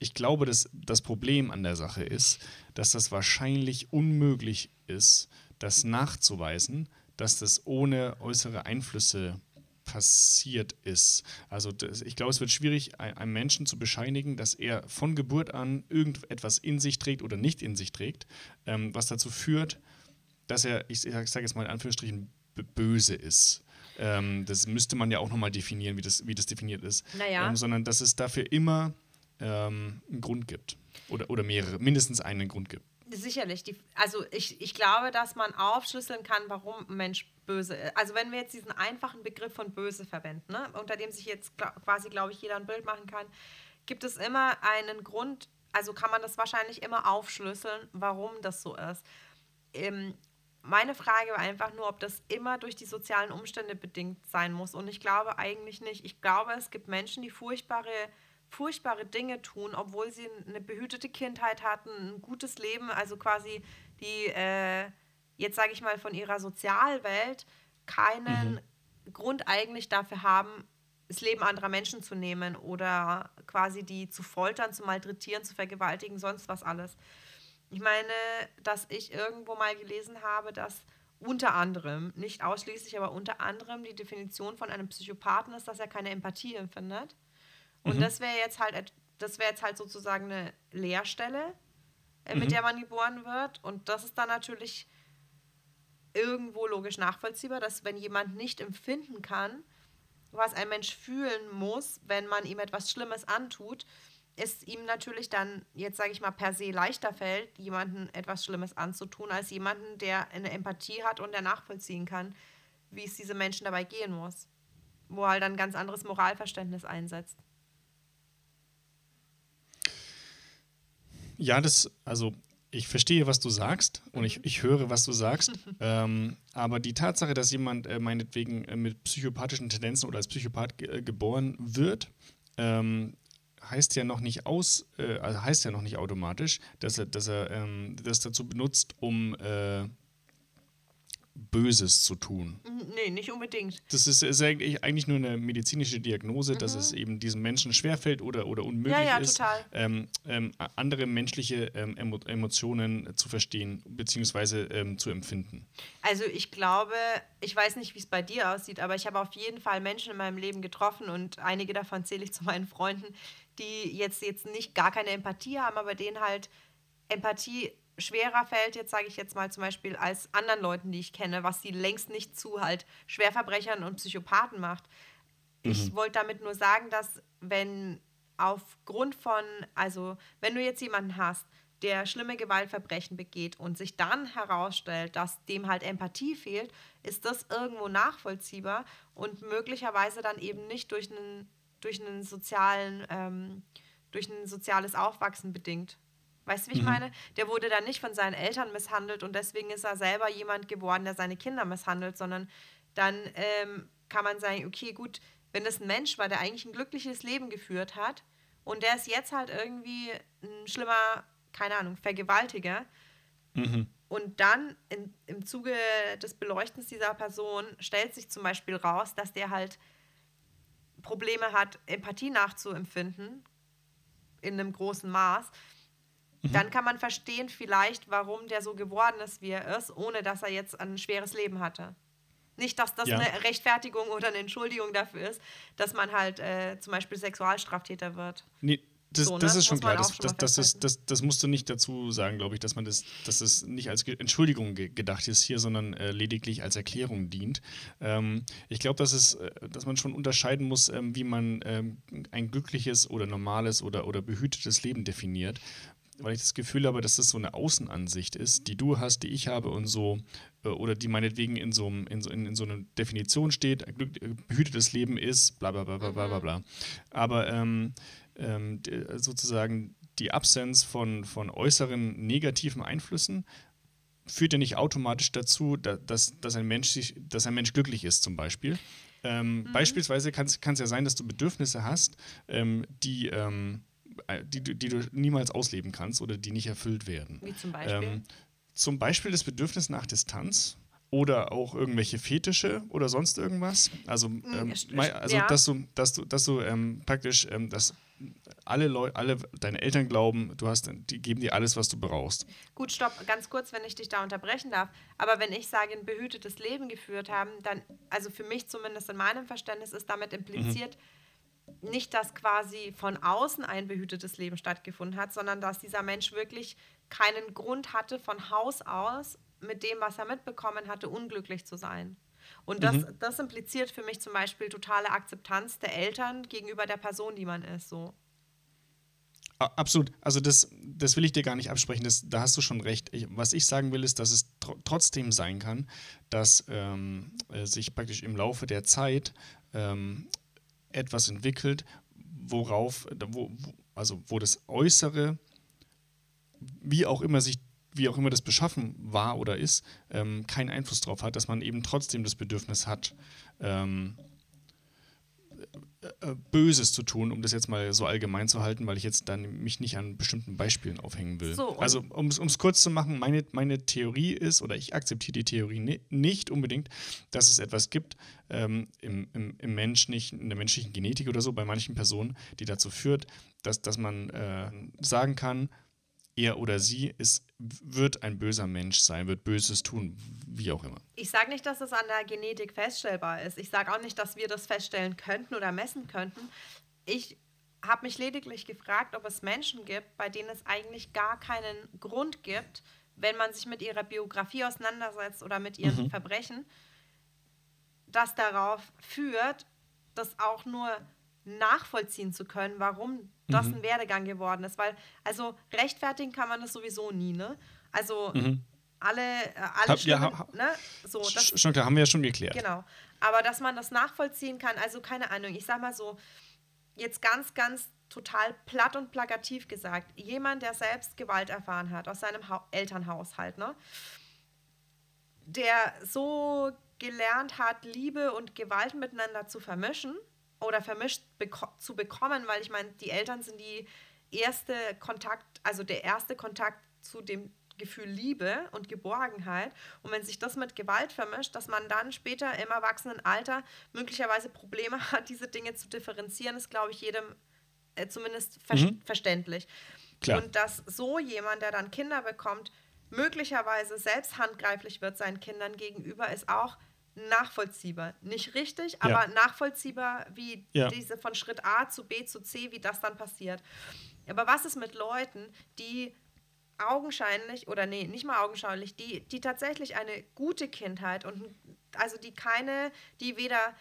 ich glaube, dass das Problem an der Sache ist, dass das wahrscheinlich unmöglich ist, das nachzuweisen, dass das ohne äußere Einflüsse passiert ist. Also das, ich glaube, es wird schwierig, einem Menschen zu bescheinigen, dass er von Geburt an irgendetwas in sich trägt oder nicht in sich trägt, ähm, was dazu führt, dass er, ich, ich sage jetzt mal in Anführungsstrichen, böse ist. Ähm, das müsste man ja auch nochmal definieren, wie das, wie das definiert ist.
Naja.
Ähm, sondern dass es dafür immer ähm, einen Grund gibt. Oder, oder mehrere, mindestens einen Grund gibt.
Sicherlich. Die, also ich, ich glaube, dass man aufschlüsseln kann, warum ein Mensch böse ist. Also wenn wir jetzt diesen einfachen Begriff von böse verwenden, ne, unter dem sich jetzt quasi, glaube ich, jeder ein Bild machen kann, gibt es immer einen Grund, also kann man das wahrscheinlich immer aufschlüsseln, warum das so ist. Ähm, meine Frage war einfach nur, ob das immer durch die sozialen Umstände bedingt sein muss. Und ich glaube eigentlich nicht. Ich glaube, es gibt Menschen, die furchtbare, furchtbare Dinge tun, obwohl sie eine behütete Kindheit hatten, ein gutes Leben, also quasi die, äh, jetzt sage ich mal, von ihrer Sozialwelt keinen mhm. Grund eigentlich dafür haben, das Leben anderer Menschen zu nehmen oder quasi die zu foltern, zu malträtieren, zu vergewaltigen, sonst was alles. Ich meine, dass ich irgendwo mal gelesen habe, dass unter anderem, nicht ausschließlich, aber unter anderem die Definition von einem Psychopathen ist, dass er keine Empathie empfindet. Und mhm. das wäre jetzt halt, das wäre jetzt halt sozusagen eine Leerstelle, äh, mhm. mit der man geboren wird. Und das ist dann natürlich irgendwo logisch nachvollziehbar, dass wenn jemand nicht empfinden kann, was ein Mensch fühlen muss, wenn man ihm etwas Schlimmes antut, es ihm natürlich dann, jetzt sage ich mal, per se leichter fällt, jemandem etwas Schlimmes anzutun, als jemanden, der eine Empathie hat und der nachvollziehen kann, wie es diese Menschen dabei gehen muss. Wo halt ein ganz anderes Moralverständnis einsetzt.
Ja, das, also ich verstehe, was du sagst und ich, ich höre, was du sagst. ähm, aber die Tatsache, dass jemand äh, meinetwegen äh, mit psychopathischen Tendenzen oder als Psychopath äh, geboren wird, ähm, heißt ja noch nicht aus, äh, also heißt ja noch nicht automatisch, dass er, dass er ähm, das dazu benutzt, um äh, Böses zu tun.
Nee, nicht unbedingt.
Das ist, ist eigentlich nur eine medizinische Diagnose, mhm. dass es eben diesem Menschen schwerfällt oder, oder unmöglich ja, ja, ist, ähm, ähm, andere menschliche ähm, Emotionen zu verstehen bzw. Ähm, zu empfinden.
Also ich glaube, ich weiß nicht, wie es bei dir aussieht, aber ich habe auf jeden Fall Menschen in meinem Leben getroffen und einige davon zähle ich zu meinen Freunden, die jetzt, jetzt nicht gar keine Empathie haben, aber denen halt Empathie schwerer fällt, jetzt sage ich jetzt mal zum Beispiel, als anderen Leuten, die ich kenne, was sie längst nicht zu halt Schwerverbrechern und Psychopathen macht. Mhm. Ich wollte damit nur sagen, dass wenn aufgrund von, also wenn du jetzt jemanden hast, der schlimme Gewaltverbrechen begeht und sich dann herausstellt, dass dem halt Empathie fehlt, ist das irgendwo nachvollziehbar und möglicherweise dann eben nicht durch einen, durch einen sozialen, ähm, durch ein soziales Aufwachsen bedingt. Weißt du, wie ich mhm. meine? Der wurde dann nicht von seinen Eltern misshandelt und deswegen ist er selber jemand geworden, der seine Kinder misshandelt, sondern dann ähm, kann man sagen, okay, gut, wenn das ein Mensch war, der eigentlich ein glückliches Leben geführt hat und der ist jetzt halt irgendwie ein schlimmer, keine Ahnung, Vergewaltiger. Mhm. Und dann in, im Zuge des Beleuchtens dieser Person stellt sich zum Beispiel raus, dass der halt Probleme hat, Empathie nachzuempfinden in einem großen Maß Mhm. Dann kann man verstehen vielleicht, warum der so geworden ist, wie er ist, ohne dass er jetzt ein schweres Leben hatte. Nicht, dass das ja. eine Rechtfertigung oder eine Entschuldigung dafür ist, dass man halt äh, zum Beispiel Sexualstraftäter wird.
Nee, das, so, das ne? ist schon klar. Das, das, das, ist, das, das musst du nicht dazu sagen, glaube ich, dass man das, dass es nicht als Entschuldigung ge gedacht ist hier, sondern äh, lediglich als Erklärung dient. Ähm, ich glaube, dass es, äh, dass man schon unterscheiden muss, ähm, wie man ähm, ein glückliches oder normales oder, oder behütetes Leben definiert weil ich das Gefühl habe, dass das so eine Außenansicht ist, die du hast, die ich habe und so, äh, oder die meinetwegen in so, in so, in, so einer Definition steht, behütetes Leben ist, bla bla bla bla bla bla. Mhm. Aber ähm, ähm, sozusagen die Absenz von, von äußeren negativen Einflüssen führt ja nicht automatisch dazu, dass, dass, ein, Mensch sich, dass ein Mensch glücklich ist, zum Beispiel. Ähm, mhm. Beispielsweise kann es ja sein, dass du Bedürfnisse hast, ähm, die ähm, äh, die, die du niemals ausleben kannst oder die nicht erfüllt werden.
Wie zum Beispiel? Ähm,
zum Beispiel das Bedürfnis nach Distanz oder auch irgendwelche Fetische oder sonst irgendwas. Also, hm, ähm, also ja. dass du, dass du, dass du ähm, praktisch, ähm, dass alle Leute, alle deine Eltern glauben, du hast, die geben dir alles, was du brauchst.
Gut, stopp, ganz kurz, wenn ich dich da unterbrechen darf. Aber wenn ich sage, ein behütetes Leben geführt haben, dann, also für mich zumindest in meinem Verständnis, ist damit impliziert, mhm nicht, dass quasi von außen ein behütetes Leben stattgefunden hat, sondern dass dieser Mensch wirklich keinen Grund hatte, von Haus aus mit dem, was er mitbekommen hatte, unglücklich zu sein. Und das, mhm. das impliziert für mich zum Beispiel totale Akzeptanz der Eltern gegenüber der Person, die man ist. So.
Absolut. Also das, das will ich dir gar nicht absprechen. Das, da hast du schon recht. Ich, was ich sagen will, ist, dass es tr trotzdem sein kann, dass ähm, äh, sich praktisch im Laufe der Zeit ähm, etwas entwickelt, worauf, wo, also wo das Äußere, wie auch immer sich wie auch immer das beschaffen war oder ist, ähm, keinen Einfluss darauf hat, dass man eben trotzdem das Bedürfnis hat, ähm, äh, Böses zu tun, um das jetzt mal so allgemein zu halten, weil ich jetzt dann mich nicht an bestimmten Beispielen aufhängen will. So, also um es kurz zu machen, meine, meine Theorie ist, oder ich akzeptiere die Theorie nicht unbedingt, dass es etwas gibt ähm, im, im, im Mensch, nicht in der menschlichen Genetik oder so, bei manchen Personen, die dazu führt, dass, dass man äh, sagen kann, er oder sie ist, wird ein böser Mensch sein, wird Böses tun, wie auch immer.
Ich sage nicht, dass es an der Genetik feststellbar ist. Ich sage auch nicht, dass wir das feststellen könnten oder messen könnten. Ich habe mich lediglich gefragt, ob es Menschen gibt, bei denen es eigentlich gar keinen Grund gibt, wenn man sich mit ihrer Biografie auseinandersetzt oder mit ihren mhm. Verbrechen, das darauf führt, das auch nur nachvollziehen zu können, warum das mhm. ein Werdegang geworden ist. Weil, also rechtfertigen kann man das sowieso nie, ne? Also mhm. alle, äh, alle
hab, Stimmen, ja, ha, ne? So, das, schon klar, haben wir ja schon geklärt.
Genau. Aber dass man das nachvollziehen kann, also keine Ahnung, ich sag mal so, jetzt ganz, ganz total platt und plakativ gesagt, jemand, der selbst Gewalt erfahren hat aus seinem ha Elternhaushalt, ne? Der so gelernt hat, Liebe und Gewalt miteinander zu vermischen, oder vermischt beko zu bekommen, weil ich meine, die Eltern sind die erste Kontakt, also der erste Kontakt zu dem Gefühl Liebe und Geborgenheit. Und wenn sich das mit Gewalt vermischt, dass man dann später im Erwachsenenalter möglicherweise Probleme hat, diese Dinge zu differenzieren, ist, glaube ich, jedem äh, zumindest ver mhm. verständlich. Klar. Und dass so jemand, der dann Kinder bekommt, möglicherweise selbst handgreiflich wird seinen Kindern gegenüber, ist auch nachvollziehbar. Nicht richtig, aber ja. nachvollziehbar, wie ja. diese von Schritt A zu B zu C, wie das dann passiert. Aber was ist mit Leuten, die augenscheinlich, oder nee, nicht mal augenscheinlich, die, die tatsächlich eine gute Kindheit und also die keine, die weder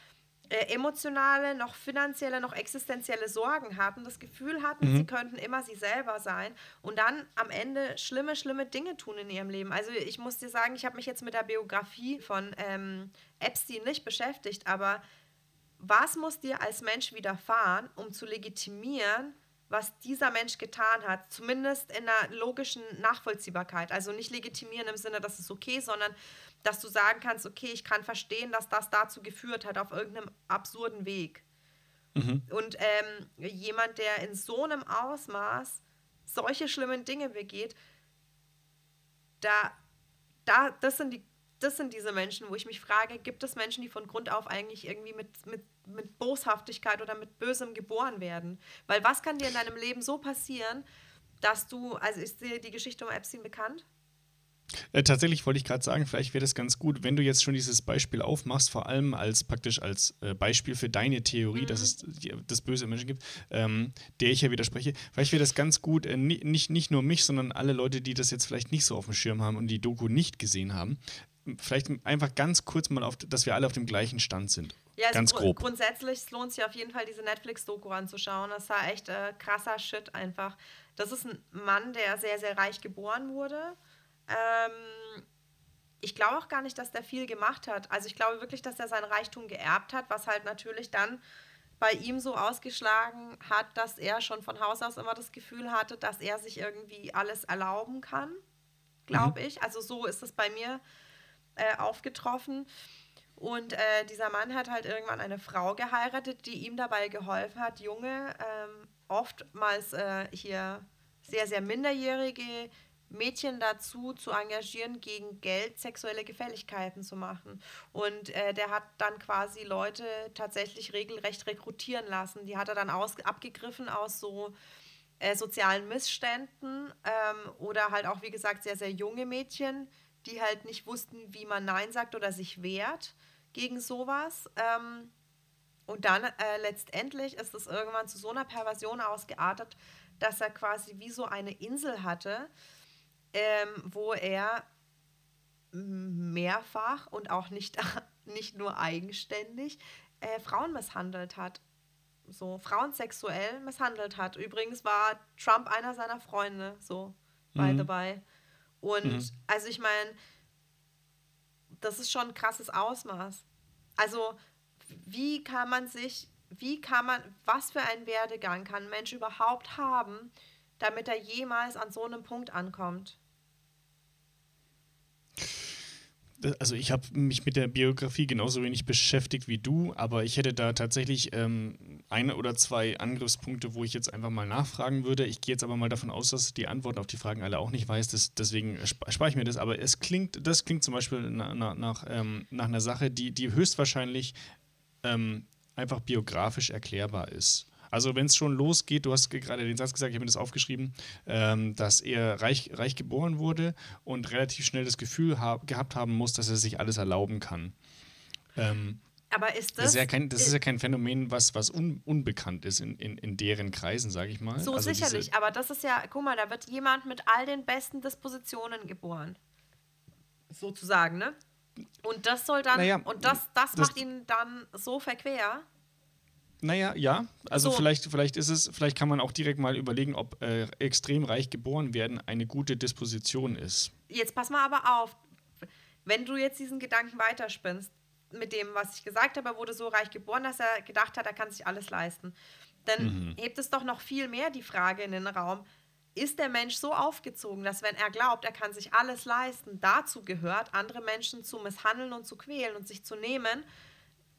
äh, emotionale, noch finanzielle, noch existenzielle Sorgen hatten, das Gefühl hatten, mhm. sie könnten immer sie selber sein und dann am Ende schlimme, schlimme Dinge tun in ihrem Leben. Also ich muss dir sagen, ich habe mich jetzt mit der Biografie von ähm, Epstein nicht beschäftigt, aber was muss dir als Mensch widerfahren, um zu legitimieren, was dieser Mensch getan hat, zumindest in einer logischen Nachvollziehbarkeit. Also nicht legitimieren im Sinne, dass es okay, sondern dass du sagen kannst, okay, ich kann verstehen, dass das dazu geführt hat, auf irgendeinem absurden Weg. Mhm. Und ähm, jemand, der in so einem Ausmaß solche schlimmen Dinge begeht, da, da, das sind die das sind diese Menschen, wo ich mich frage, gibt es Menschen, die von Grund auf eigentlich irgendwie mit, mit, mit Boshaftigkeit oder mit Bösem geboren werden? Weil was kann dir in deinem Leben so passieren, dass du, also ist dir die Geschichte um Epstein bekannt?
Äh, tatsächlich wollte ich gerade sagen, vielleicht wäre das ganz gut, wenn du jetzt schon dieses Beispiel aufmachst, vor allem als praktisch als äh, Beispiel für deine Theorie, mhm. dass es die, das böse Menschen gibt, ähm, der ich ja widerspreche. Vielleicht wäre das ganz gut, äh, nicht, nicht nur mich, sondern alle Leute, die das jetzt vielleicht nicht so auf dem Schirm haben und die Doku nicht gesehen haben, vielleicht einfach ganz kurz mal auf, dass wir alle auf dem gleichen Stand sind.
Ja, ganz grob. grundsätzlich lohnt sich auf jeden Fall, diese Netflix-Doku anzuschauen. Das war echt äh, krasser Shit einfach. Das ist ein Mann, der sehr, sehr reich geboren wurde ähm, ich glaube auch gar nicht, dass der viel gemacht hat. Also ich glaube wirklich, dass er sein Reichtum geerbt hat, was halt natürlich dann bei ihm so ausgeschlagen hat, dass er schon von Haus aus immer das Gefühl hatte, dass er sich irgendwie alles erlauben kann, glaube mhm. ich. Also so ist es bei mir äh, aufgetroffen. Und äh, dieser Mann hat halt irgendwann eine Frau geheiratet, die ihm dabei geholfen hat, junge, ähm, oftmals äh, hier sehr, sehr minderjährige Mädchen dazu zu engagieren, gegen Geld sexuelle Gefälligkeiten zu machen. Und äh, der hat dann quasi Leute tatsächlich regelrecht rekrutieren lassen. Die hat er dann aus, abgegriffen aus so äh, sozialen Missständen ähm, oder halt auch, wie gesagt, sehr, sehr junge Mädchen, die halt nicht wussten, wie man Nein sagt oder sich wehrt gegen sowas. Ähm, und dann äh, letztendlich ist es irgendwann zu so einer Perversion ausgeartet, dass er quasi wie so eine Insel hatte, ähm, wo er mehrfach und auch nicht, nicht nur eigenständig äh, Frauen misshandelt hat. So, Frauen sexuell misshandelt hat. Übrigens war Trump einer seiner Freunde, so, by mhm. the by. Und mhm. also ich meine, das ist schon ein krasses Ausmaß. Also, wie kann man sich, wie kann man, was für einen Werdegang kann ein Mensch überhaupt haben, damit er jemals an so einem Punkt ankommt?
also ich habe mich mit der Biografie genauso wenig beschäftigt wie du, aber ich hätte da tatsächlich ähm, eine oder zwei Angriffspunkte, wo ich jetzt einfach mal nachfragen würde. Ich gehe jetzt aber mal davon aus, dass die Antworten auf die Fragen alle auch nicht weiß, das, deswegen spare ich mir das. Aber es klingt, das klingt zum Beispiel na, na, nach, ähm, nach einer Sache, die, die höchstwahrscheinlich ähm, einfach biografisch erklärbar ist. Also wenn es schon losgeht, du hast gerade den Satz gesagt, ich habe mir das aufgeschrieben, ähm, dass er reich, reich geboren wurde und relativ schnell das Gefühl hab, gehabt haben muss, dass er sich alles erlauben kann. Ähm,
aber ist das.
Das ist ja kein, ist ja kein Phänomen, was, was un, unbekannt ist in, in, in deren Kreisen, sage ich mal.
So also sicherlich, aber das ist ja, guck mal, da wird jemand mit all den besten Dispositionen geboren. Sozusagen, ne? Und das soll dann, naja, und das, das, das macht ihn dann so verquer.
Naja, ja. Also so. vielleicht, vielleicht ist es, vielleicht kann man auch direkt mal überlegen, ob äh, extrem reich geboren werden eine gute Disposition ist.
Jetzt pass mal aber auf. Wenn du jetzt diesen Gedanken weiterspinnst, mit dem, was ich gesagt habe, er wurde so reich geboren, dass er gedacht hat, er kann sich alles leisten. Dann mhm. hebt es doch noch viel mehr die Frage in den Raum, ist der Mensch so aufgezogen, dass wenn er glaubt, er kann sich alles leisten, dazu gehört, andere Menschen zu misshandeln und zu quälen und sich zu nehmen,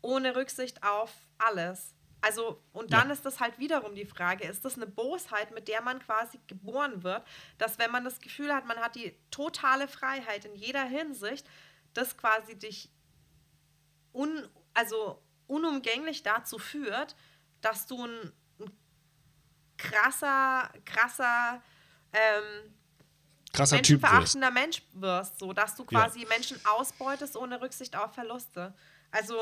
ohne Rücksicht auf alles? Also, und dann ja. ist das halt wiederum die Frage, ist das eine Bosheit, mit der man quasi geboren wird, dass wenn man das Gefühl hat, man hat die totale Freiheit in jeder Hinsicht, das quasi dich un, also unumgänglich dazu führt, dass du ein, ein krasser, krasser, ähm,
krasser
menschenverachtender Mensch wirst, so dass du quasi ja. Menschen ausbeutest ohne Rücksicht auf Verluste. Also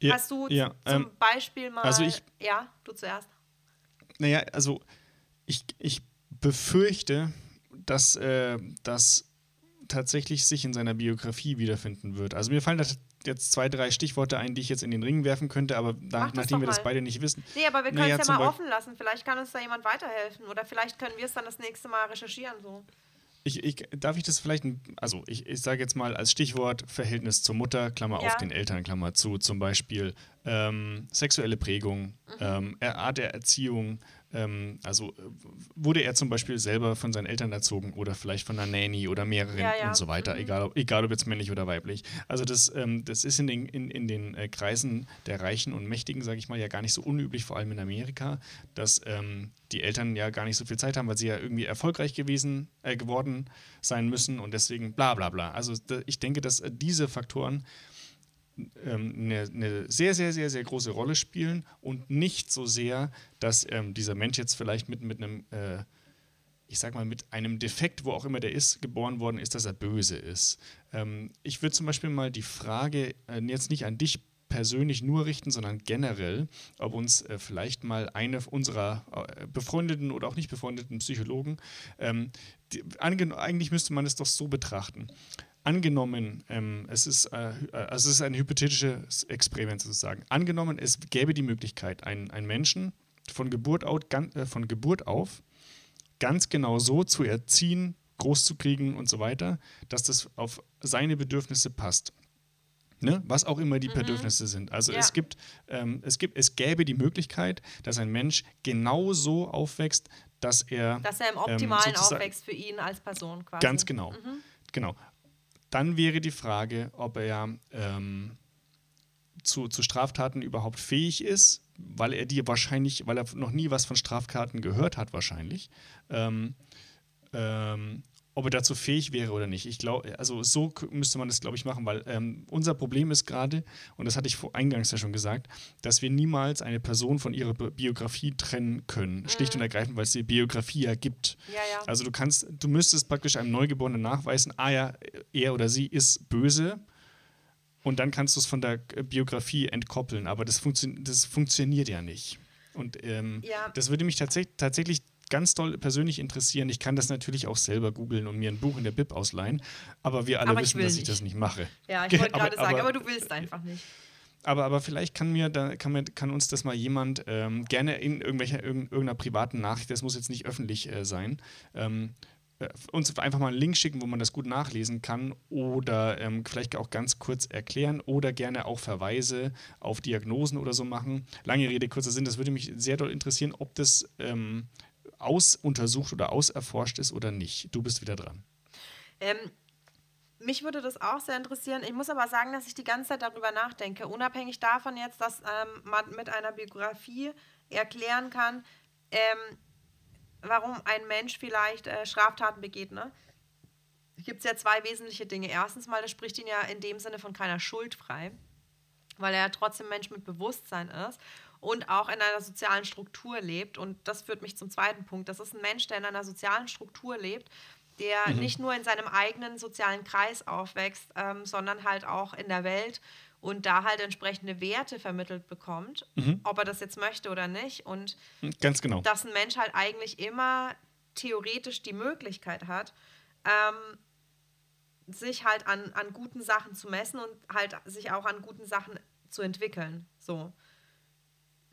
ja, hast du ja, zum ähm, Beispiel mal.
Also ich,
ja, du zuerst.
Naja, also ich, ich befürchte, dass äh, das tatsächlich sich in seiner Biografie wiederfinden wird. Also mir fallen da jetzt zwei, drei Stichworte ein, die ich jetzt in den Ring werfen könnte, aber da, nachdem wir das beide nicht wissen.
Nee, aber wir können es ja mal offen lassen. Vielleicht kann uns da jemand weiterhelfen oder vielleicht können wir es dann das nächste Mal recherchieren. So.
Ich, ich, darf ich das vielleicht, also ich, ich sage jetzt mal als Stichwort Verhältnis zur Mutter, Klammer ja. auf den Eltern, Klammer zu, zum Beispiel ähm, sexuelle Prägung, mhm. ähm, Art der Erziehung, ähm, also äh, wurde er zum Beispiel selber von seinen Eltern erzogen oder vielleicht von einer Nanny oder mehreren ja, ja. und so weiter, mhm. egal, ob, egal ob jetzt männlich oder weiblich. Also das, ähm, das ist in den, in, in den äh, Kreisen der Reichen und Mächtigen, sage ich mal, ja gar nicht so unüblich, vor allem in Amerika, dass ähm, die Eltern ja gar nicht so viel Zeit haben, weil sie ja irgendwie erfolgreich gewesen, äh, geworden sein müssen und deswegen bla bla bla. Also ich denke, dass äh, diese Faktoren eine, eine, sehr, sehr, sehr, sehr große Rolle spielen und nicht so sehr, dass ähm, dieser Mensch jetzt vielleicht mit, mit einem, äh, ich sag mal, mit einem Defekt, wo auch immer der ist, geboren worden ist, dass er böse ist. Ähm, ich würde zum Beispiel mal die Frage äh, jetzt nicht an dich persönlich nur richten, sondern generell, ob uns äh, vielleicht mal eine unserer äh, befreundeten oder auch nicht befreundeten Psychologen, ähm, die, eigentlich müsste man es doch so betrachten angenommen, ähm, es, ist, äh, also es ist ein hypothetisches Experiment sozusagen, angenommen, es gäbe die Möglichkeit, einen, einen Menschen von Geburt, auf, äh, von Geburt auf ganz genau so zu erziehen, groß zu kriegen und so weiter, dass das auf seine Bedürfnisse passt. Ne? Was auch immer die mhm. Bedürfnisse sind. Also ja. es gibt, ähm, es gibt, es gäbe die Möglichkeit, dass ein Mensch genau so aufwächst, dass er.
Dass er im ähm, Optimalen ähm, aufwächst für ihn als Person quasi.
Ganz genau. Mhm. Genau. Dann wäre die Frage, ob er ähm, zu, zu Straftaten überhaupt fähig ist, weil er die wahrscheinlich, weil er noch nie was von Straftaten gehört hat, wahrscheinlich. Ähm, ähm, ob er dazu fähig wäre oder nicht. Ich glaube, also so müsste man das, glaube ich, machen, weil ähm, unser Problem ist gerade, und das hatte ich vor eingangs ja schon gesagt, dass wir niemals eine Person von ihrer Biografie trennen können. Mhm. Schlicht und ergreifend, weil es die Biografie ja gibt.
Ja, ja.
Also du kannst, du müsstest praktisch einem Neugeborenen nachweisen, ah ja, er oder sie ist böse. Und dann kannst du es von der Biografie entkoppeln, aber das, funktio das funktioniert ja nicht. Und ähm, ja. das würde mich tats tatsächlich ganz doll persönlich interessieren. Ich kann das natürlich auch selber googeln und mir ein Buch in der Bib ausleihen, aber wir alle aber wissen, dass nicht. ich das nicht mache.
Ja, ich wollte gerade sagen, aber, aber du willst einfach nicht.
Aber, aber vielleicht kann mir da, kann, mir, kann uns das mal jemand ähm, gerne in irgendwelcher irgendeiner privaten Nachricht, das muss jetzt nicht öffentlich äh, sein, ähm, äh, uns einfach mal einen Link schicken, wo man das gut nachlesen kann oder ähm, vielleicht auch ganz kurz erklären oder gerne auch Verweise auf Diagnosen oder so machen. Lange Rede, kurzer Sinn, das würde mich sehr doll interessieren, ob das ähm, ausuntersucht oder auserforscht ist oder nicht. Du bist wieder dran.
Ähm, mich würde das auch sehr interessieren. Ich muss aber sagen, dass ich die ganze Zeit darüber nachdenke, unabhängig davon jetzt, dass ähm, man mit einer Biografie erklären kann, ähm, warum ein Mensch vielleicht äh, Straftaten begeht. Ne? Gibt es ja zwei wesentliche Dinge. Erstens mal, das spricht ihn ja in dem Sinne von keiner Schuld frei, weil er ja trotzdem Mensch mit Bewusstsein ist und auch in einer sozialen Struktur lebt. Und das führt mich zum zweiten Punkt. Das ist ein Mensch, der in einer sozialen Struktur lebt, der mhm. nicht nur in seinem eigenen sozialen Kreis aufwächst, ähm, sondern halt auch in der Welt und da halt entsprechende Werte vermittelt bekommt, mhm. ob er das jetzt möchte oder nicht. Und
ganz genau.
Dass ein Mensch halt eigentlich immer theoretisch die Möglichkeit hat, ähm, sich halt an, an guten Sachen zu messen und halt sich auch an guten Sachen zu entwickeln. So.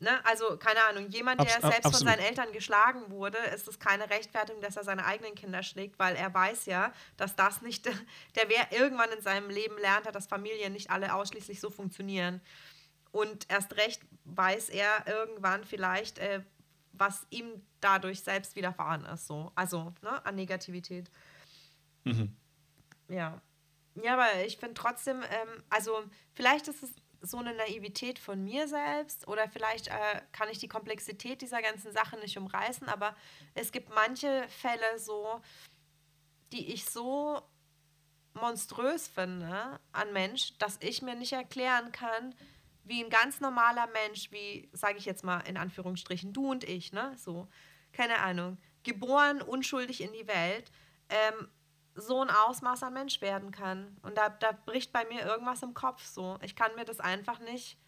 Ne? Also, keine Ahnung, jemand, der Abs selbst absolut. von seinen Eltern geschlagen wurde, ist es keine Rechtfertigung, dass er seine eigenen Kinder schlägt, weil er weiß ja, dass das nicht, der wer irgendwann in seinem Leben lernt hat, dass Familien nicht alle ausschließlich so funktionieren. Und erst recht weiß er irgendwann vielleicht, äh, was ihm dadurch selbst widerfahren ist, so. Also, ne, an Negativität.
Mhm.
Ja. Ja, aber ich finde trotzdem, ähm, also vielleicht ist es so eine Naivität von mir selbst oder vielleicht äh, kann ich die Komplexität dieser ganzen Sache nicht umreißen, aber es gibt manche Fälle so, die ich so monströs finde an Mensch, dass ich mir nicht erklären kann, wie ein ganz normaler Mensch, wie, sage ich jetzt mal in Anführungsstrichen, du und ich, ne, so, keine Ahnung, geboren, unschuldig in die Welt, ähm, so ein Ausmaß an Mensch werden kann. Und da, da bricht bei mir irgendwas im Kopf so. Ich kann mir das einfach nicht,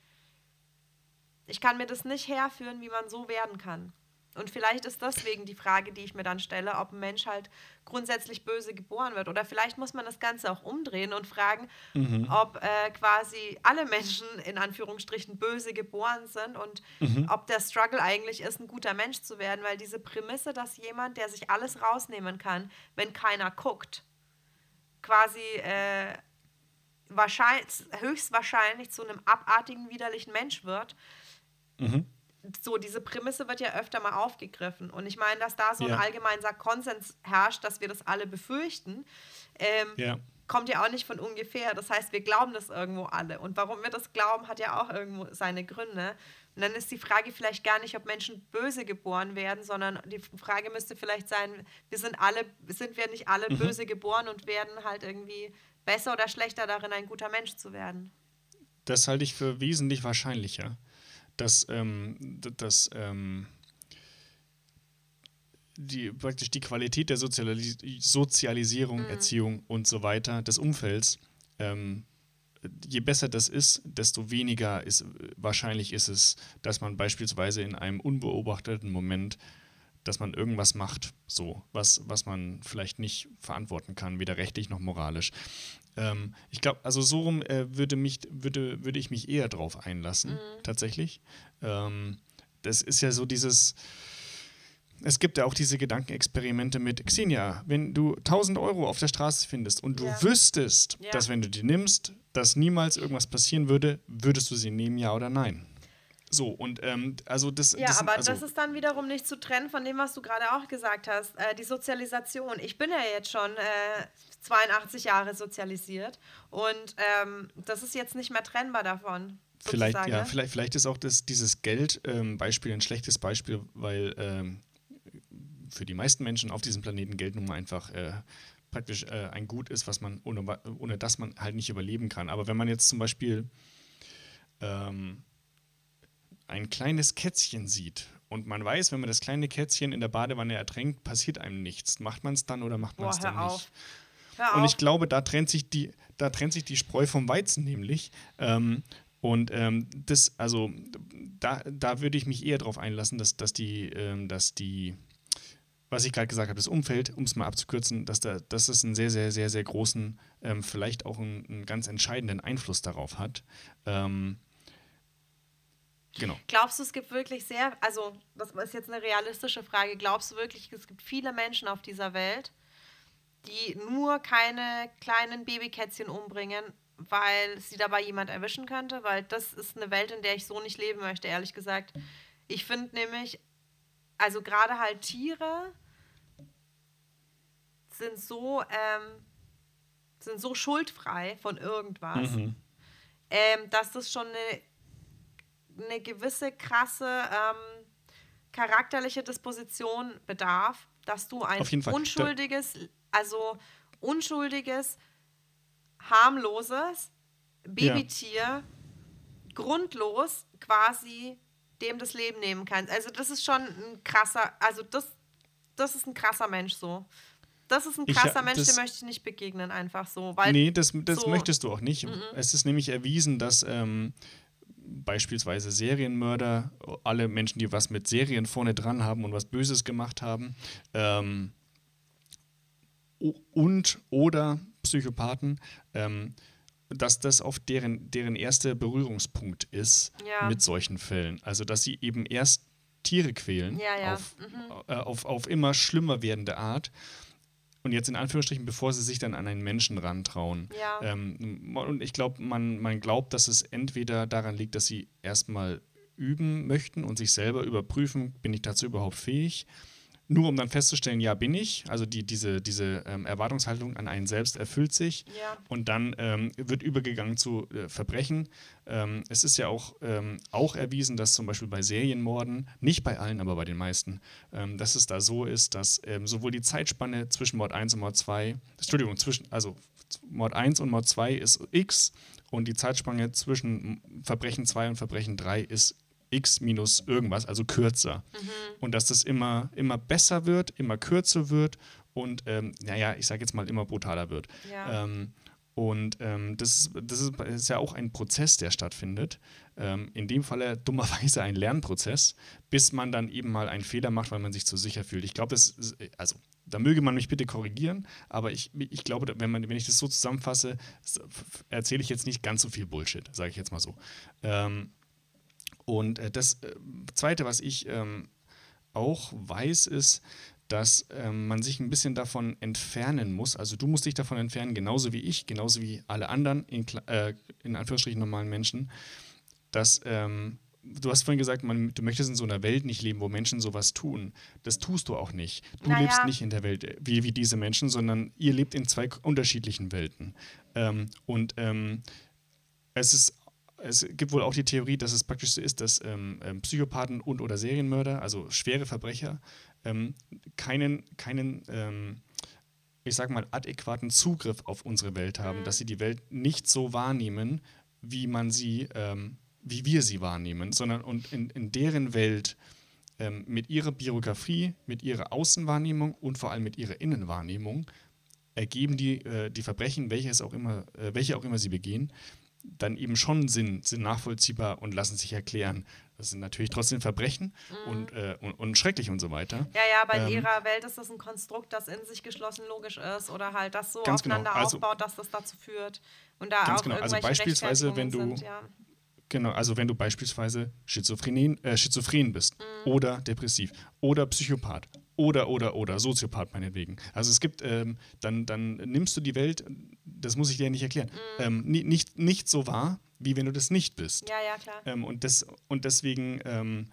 ich kann mir das nicht herführen, wie man so werden kann. Und vielleicht ist deswegen die Frage, die ich mir dann stelle, ob ein Mensch halt grundsätzlich böse geboren wird. Oder vielleicht muss man das Ganze auch umdrehen und fragen, mhm. ob äh, quasi alle Menschen in Anführungsstrichen böse geboren sind und mhm. ob der Struggle eigentlich ist, ein guter Mensch zu werden. Weil diese Prämisse, dass jemand, der sich alles rausnehmen kann, wenn keiner guckt, quasi äh, wahrscheinlich, höchstwahrscheinlich zu einem abartigen, widerlichen Mensch wird. Mhm so diese Prämisse wird ja öfter mal aufgegriffen. Und ich meine, dass da so ja. ein allgemeiner Konsens herrscht, dass wir das alle befürchten, ähm, ja. kommt ja auch nicht von ungefähr. Das heißt, wir glauben das irgendwo alle. Und warum wir das glauben, hat ja auch irgendwo seine Gründe. Und dann ist die Frage vielleicht gar nicht, ob Menschen böse geboren werden, sondern die Frage müsste vielleicht sein, wir sind alle, sind wir nicht alle mhm. böse geboren und werden halt irgendwie besser oder schlechter darin, ein guter Mensch zu werden?
Das halte ich für wesentlich wahrscheinlicher dass, ähm, dass ähm, die, praktisch die Qualität der Sozialis Sozialisierung, mhm. Erziehung und so weiter des Umfelds, ähm, je besser das ist, desto weniger ist wahrscheinlich ist es, dass man beispielsweise in einem unbeobachteten Moment dass man irgendwas macht, so, was, was man vielleicht nicht verantworten kann, weder rechtlich noch moralisch. Ähm, ich glaube, also so rum äh, würde, mich, würde, würde ich mich eher drauf einlassen, mhm. tatsächlich. Ähm, das ist ja so dieses, es gibt ja auch diese Gedankenexperimente mit Xenia, wenn du 1000 Euro auf der Straße findest und du ja. wüsstest, ja. dass wenn du die nimmst, dass niemals irgendwas passieren würde, würdest du sie nehmen, ja oder nein? So, und ähm, also das.
Ja,
das
aber
also
das ist dann wiederum nicht zu trennen von dem, was du gerade auch gesagt hast. Äh, die Sozialisation. Ich bin ja jetzt schon äh, 82 Jahre sozialisiert und ähm, das ist jetzt nicht mehr trennbar davon.
Vielleicht, sozusagen. ja, vielleicht, vielleicht ist auch das, dieses Geld-Beispiel ähm, ein schlechtes Beispiel, weil ähm, für die meisten Menschen auf diesem Planeten Geld nun mal einfach äh, praktisch äh, ein Gut ist, was man ohne, ohne das man halt nicht überleben kann. Aber wenn man jetzt zum Beispiel ähm, ein kleines Kätzchen sieht und man weiß, wenn man das kleine Kätzchen in der Badewanne ertränkt, passiert einem nichts. Macht man es dann oder macht man es dann nicht? Und ich glaube, da trennt sich die, da trennt sich die Spreu vom Weizen nämlich. Ähm, und ähm, das, also da, da würde ich mich eher darauf einlassen, dass, dass die, ähm, dass die, was ich gerade gesagt habe, das Umfeld, um es mal abzukürzen, dass, da, dass es einen sehr, sehr, sehr, sehr großen, ähm, vielleicht auch einen, einen, ganz entscheidenden Einfluss darauf hat. Ähm,
Genau. Glaubst du, es gibt wirklich sehr, also das ist jetzt eine realistische Frage, glaubst du wirklich, es gibt viele Menschen auf dieser Welt, die nur keine kleinen Babykätzchen umbringen, weil sie dabei jemand erwischen könnte? Weil das ist eine Welt, in der ich so nicht leben möchte, ehrlich gesagt. Ich finde nämlich, also gerade halt Tiere sind so, ähm, sind so schuldfrei von irgendwas, mhm. ähm, dass das schon eine eine gewisse krasse ähm, charakterliche Disposition bedarf, dass du ein unschuldiges, also unschuldiges, harmloses Babytier ja. grundlos quasi dem das Leben nehmen kannst. Also das ist schon ein krasser, also das, das ist ein krasser Mensch so. Das ist ein krasser ich, Mensch, dem möchte ich nicht begegnen, einfach so. Weil
nee, das, das so, möchtest du auch nicht. Mm -mm. Es ist nämlich erwiesen, dass ähm, beispielsweise Serienmörder, alle Menschen, die was mit Serien vorne dran haben und was Böses gemacht haben, ähm, und oder Psychopathen, ähm, dass das auf deren, deren erster Berührungspunkt ist ja. mit solchen Fällen. Also dass sie eben erst Tiere quälen ja, ja. Auf, mhm. äh, auf, auf immer schlimmer werdende Art und jetzt in Anführungsstrichen, bevor sie sich dann an einen Menschen rantrauen. Ja. Ähm, und ich glaube, man, man glaubt, dass es entweder daran liegt, dass sie erstmal üben möchten und sich selber überprüfen, bin ich dazu überhaupt fähig? Nur um dann festzustellen, ja, bin ich. Also die, diese, diese ähm, Erwartungshaltung an einen selbst erfüllt sich.
Ja.
Und dann ähm, wird übergegangen zu äh, Verbrechen. Ähm, es ist ja auch, ähm, auch erwiesen, dass zum Beispiel bei Serienmorden, nicht bei allen, aber bei den meisten, ähm, dass es da so ist, dass ähm, sowohl die Zeitspanne zwischen Mord 1 und Mord 2, Entschuldigung, zwischen, also Mord 1 und Mord 2 ist X und die Zeitspanne zwischen Verbrechen 2 und Verbrechen 3 ist x minus irgendwas, also kürzer.
Mhm.
Und dass das immer, immer besser wird, immer kürzer wird und, ähm, naja, ich sage jetzt mal, immer brutaler wird.
Ja.
Ähm, und ähm, das, ist, das, ist, das ist ja auch ein Prozess, der stattfindet. Ähm, in dem Falle dummerweise ein Lernprozess, bis man dann eben mal einen Fehler macht, weil man sich zu sicher fühlt. Ich glaube, das ist, also da möge man mich bitte korrigieren, aber ich, ich glaube, wenn, man, wenn ich das so zusammenfasse, erzähle ich jetzt nicht ganz so viel Bullshit, sage ich jetzt mal so. Ähm, und äh, das äh, Zweite, was ich ähm, auch weiß, ist, dass ähm, man sich ein bisschen davon entfernen muss. Also du musst dich davon entfernen, genauso wie ich, genauso wie alle anderen, in, äh, in Anführungsstrichen normalen Menschen, dass ähm, du hast vorhin gesagt, man, du möchtest in so einer Welt nicht leben, wo Menschen sowas tun. Das tust du auch nicht. Du
Naja.
lebst nicht in der Welt äh, wie, wie diese Menschen, sondern ihr lebt in zwei unterschiedlichen Welten. Ähm, und ähm, es ist es gibt wohl auch die Theorie, dass es praktisch so ist, dass ähm, ähm, Psychopathen und oder Serienmörder, also schwere Verbrecher, ähm, keinen, keinen ähm, ich sag mal, adäquaten Zugriff auf unsere Welt haben,
Mhm.
dass sie die Welt nicht so wahrnehmen, wie man sie, ähm, wie wir sie wahrnehmen, sondern und in, in deren Welt ähm, mit ihrer Biografie, mit ihrer Außenwahrnehmung und vor allem mit ihrer Innenwahrnehmung ergeben die, äh, die Verbrechen, welche, es auch immer, äh, welche auch immer sie begehen, dann eben schon Sinn, sind nachvollziehbar und lassen sich erklären. Das sind natürlich trotzdem Verbrechen und, äh, und, und schrecklich und so weiter.
Ja, ja, aber in
Ähm,
ihrer Welt ist das ein Konstrukt, das in sich geschlossen logisch ist oder halt das so
genau.
aufeinander
Also-
aufbaut, dass das dazu führt. Und da
Ganz
auch
genau. Also beispielsweise, wenn du-
sind, ja.
Genau, also wenn du beispielsweise Schizophrenen, äh, schizophren bist
Mhm.
oder depressiv oder Psychopath oder oder oder Soziopath meinetwegen. Also es gibt, ähm, dann, dann nimmst du die Welt, das muss ich dir ja nicht erklären,
Mhm.
ähm, ni- nicht, nicht so wahr, wie wenn du das nicht bist.
Ja, ja, klar.
Ähm, und, das, und deswegen, ähm,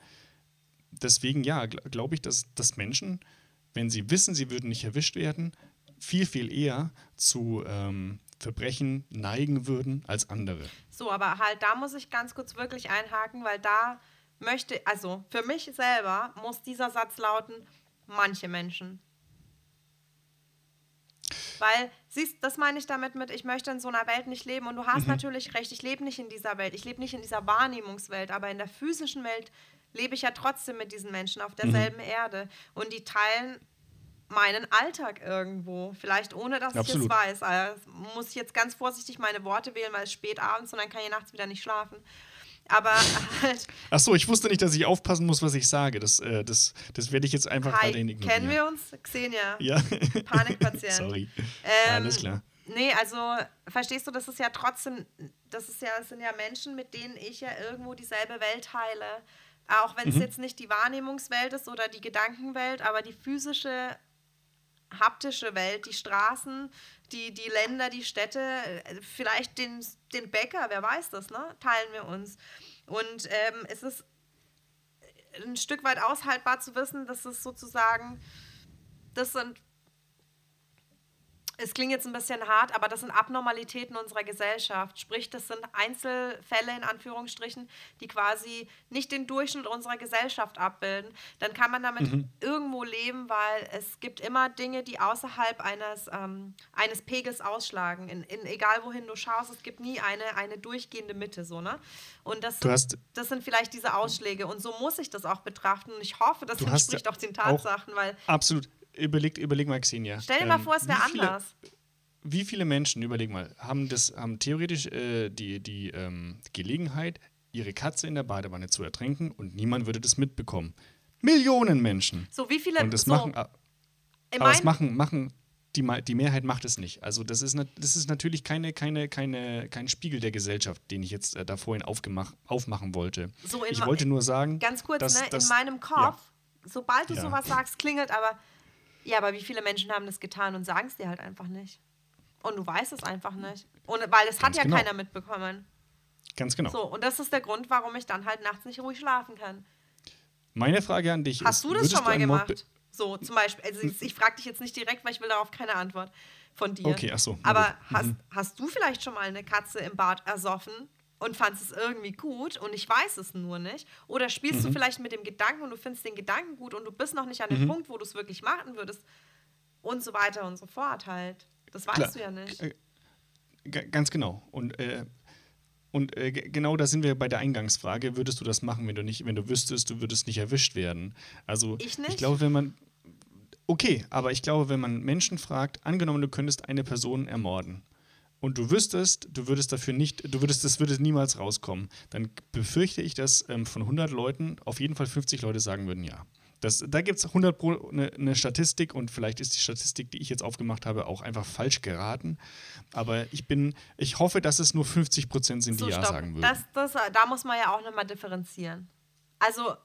deswegen ja, gl glaube ich, dass, dass Menschen, wenn sie wissen, sie würden nicht erwischt werden, viel, viel eher zu ähm, Verbrechen neigen würden als andere.
So, aber halt, da muss ich ganz kurz wirklich einhaken, weil da möchte, also für mich selber muss dieser Satz lauten, manche Menschen. Weil, siehst, das meine ich damit mit, ich möchte in so einer Welt nicht leben. Und du hast natürlich recht, ich lebe nicht in dieser Welt. Ich lebe nicht in dieser Wahrnehmungswelt, aber in der physischen Welt lebe ich ja trotzdem mit diesen Menschen auf derselben Erde. Und die teilen meinen Alltag irgendwo. Vielleicht ohne, dass
Absolut.
ich es weiß. Also muss ich jetzt ganz vorsichtig meine Worte wählen, weil es spät abends und dann kann ich nachts wieder nicht schlafen. Aber halt,
Ach so, ich wusste nicht, dass ich aufpassen muss, was ich sage. Das, äh, das, das werde ich jetzt einfach
hi,
weiterhin ignorieren.
kennen wir uns? Xenia,
Ja.
Panikpatient.
Sorry.
Ähm,
Alles klar.
Nee, also verstehst du, das ist ja trotzdem, das ist ja, das sind ja Menschen, mit denen ich ja irgendwo dieselbe Welt teile. Auch wenn es
Mhm.
jetzt nicht die Wahrnehmungswelt ist oder die Gedankenwelt, aber die physische, haptische Welt, die Straßen, die, die Länder, die Städte, äh, vielleicht den, den Bäcker, wer weiß das, ne? Teilen wir uns. Und ähm, es ist ein Stück weit aushaltbar zu wissen, dass es sozusagen, das sind es klingt jetzt ein bisschen hart, aber das sind Abnormalitäten unserer Gesellschaft. Sprich, das sind Einzelfälle in Anführungsstrichen, die quasi nicht den Durchschnitt unserer Gesellschaft abbilden. Dann kann man damit irgendwo leben, weil es gibt immer Dinge, die außerhalb eines, ähm, eines Pegels ausschlagen. In, in egal wohin du schaust, es gibt nie eine, eine durchgehende Mitte. So, ne? Und das, sind, das sind vielleicht diese Ausschläge. Und so muss ich das auch betrachten. Und ich hoffe, das entspricht auch den
auch-
Tatsachen, weil
Absolut. Überleg, überleg mal, Xenia.
stell dir mal
Ähm,
vor, es wäre anders.
Wie viele Menschen, überleg mal, haben, das, haben theoretisch äh, die, die ähm, Gelegenheit, ihre Katze in der Badewanne zu ertränken und niemand würde das mitbekommen? Millionen Menschen.
So, wie viele.
Und das
so,
machen, aber
meinen-
machen, machen die, die Mehrheit macht es nicht. Also das ist, das ist natürlich keine, keine, keine, kein Spiegel der Gesellschaft, den ich jetzt äh, da vorhin aufmachen wollte.
So in
ich wollte nur sagen,
Ganz kurz,
dass,
ne?
dass,
in meinem Kopf, sobald du
Ja.
sowas sagst, klingelt aber. Ja, aber wie viele Menschen haben das getan und sagen es dir halt einfach nicht? Und du weißt es einfach nicht. Und, weil es hat ja
genau.
keiner mitbekommen.
ganz genau.
So, und das ist der Grund, warum ich dann halt nachts nicht ruhig schlafen kann.
Meine Frage an dich
Hast
ist,
du das schon mal gemacht? So zum Beispiel. Also ich, ich frage dich jetzt nicht direkt, weil ich will darauf keine Antwort von dir.
Okay, ach so.
Aber hast, hast du vielleicht schon mal eine Katze im Bad ersoffen und fandest es irgendwie gut und ich weiß es nur nicht? Oder spielst mhm. du vielleicht mit dem Gedanken und du findest den Gedanken gut und du bist noch nicht an dem mhm. Punkt, wo du es wirklich machen würdest und so weiter und so fort halt. Das weißt Klar. du ja nicht. Äh,
ganz genau. Und äh, und äh, genau da sind wir bei der Eingangsfrage. Würdest du das machen, wenn du nicht, wenn du wüsstest, du würdest nicht erwischt werden? Also
ich, nicht?
ich glaube, wenn man. Okay, aber ich glaube, wenn man Menschen fragt, angenommen, du könntest eine Person ermorden und du wüsstest, du würdest dafür nicht, du würdest, das würde niemals rauskommen, dann befürchte ich, dass ähm, von 100 Leuten auf jeden Fall 50 Leute sagen würden, ja. Das, da gibt es 100 Pro eine, eine Statistik und vielleicht ist die Statistik, die ich jetzt aufgemacht habe, auch einfach falsch geraten. Aber ich bin, ich hoffe, dass es nur 50 Prozent sind, die so, Ja stopp. sagen würden.
Das, das, da muss man ja auch nochmal differenzieren. Also,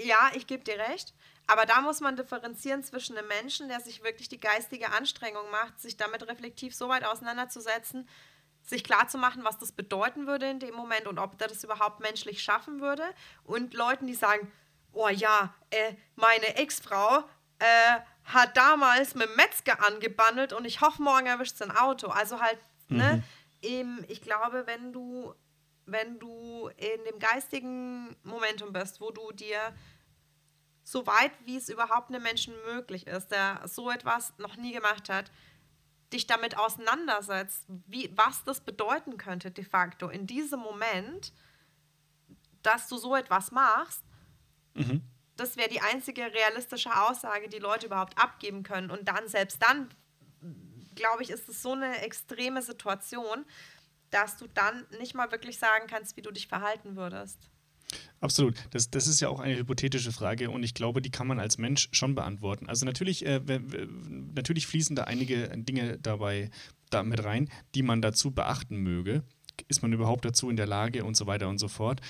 ja, ich gebe dir recht. Aber da muss man differenzieren zwischen einem Menschen, der sich wirklich die geistige Anstrengung macht, sich damit reflektiv so weit auseinanderzusetzen, sich klarzumachen, was das bedeuten würde in dem Moment und ob der das überhaupt menschlich schaffen würde. Und Leuten, die sagen, oh ja, äh, meine Ex-Frau äh, hat damals mit Metzger angebandelt und ich hoffe, morgen erwischt sein Auto. Also halt, ne, mhm. ne, ich glaube, wenn du, wenn du in dem geistigen Momentum bist, wo du dir so weit, wie es überhaupt einem Menschen möglich ist, der so etwas noch nie gemacht hat, dich damit auseinandersetzt, wie, was das bedeuten könnte de facto in diesem Moment, dass du so etwas machst, Mhm. Das wäre die einzige realistische Aussage, die Leute überhaupt abgeben können. Und dann, selbst dann, glaube ich, ist es so eine extreme Situation, dass du dann nicht mal wirklich sagen kannst, wie du dich verhalten würdest.
Absolut. Das, das ist ja auch eine hypothetische Frage und ich glaube, die kann man als Mensch schon beantworten. Also natürlich, äh, natürlich fließen da einige Dinge dabei da mit rein, die man dazu beachten möge. Ist man überhaupt dazu in der Lage und so weiter und so fort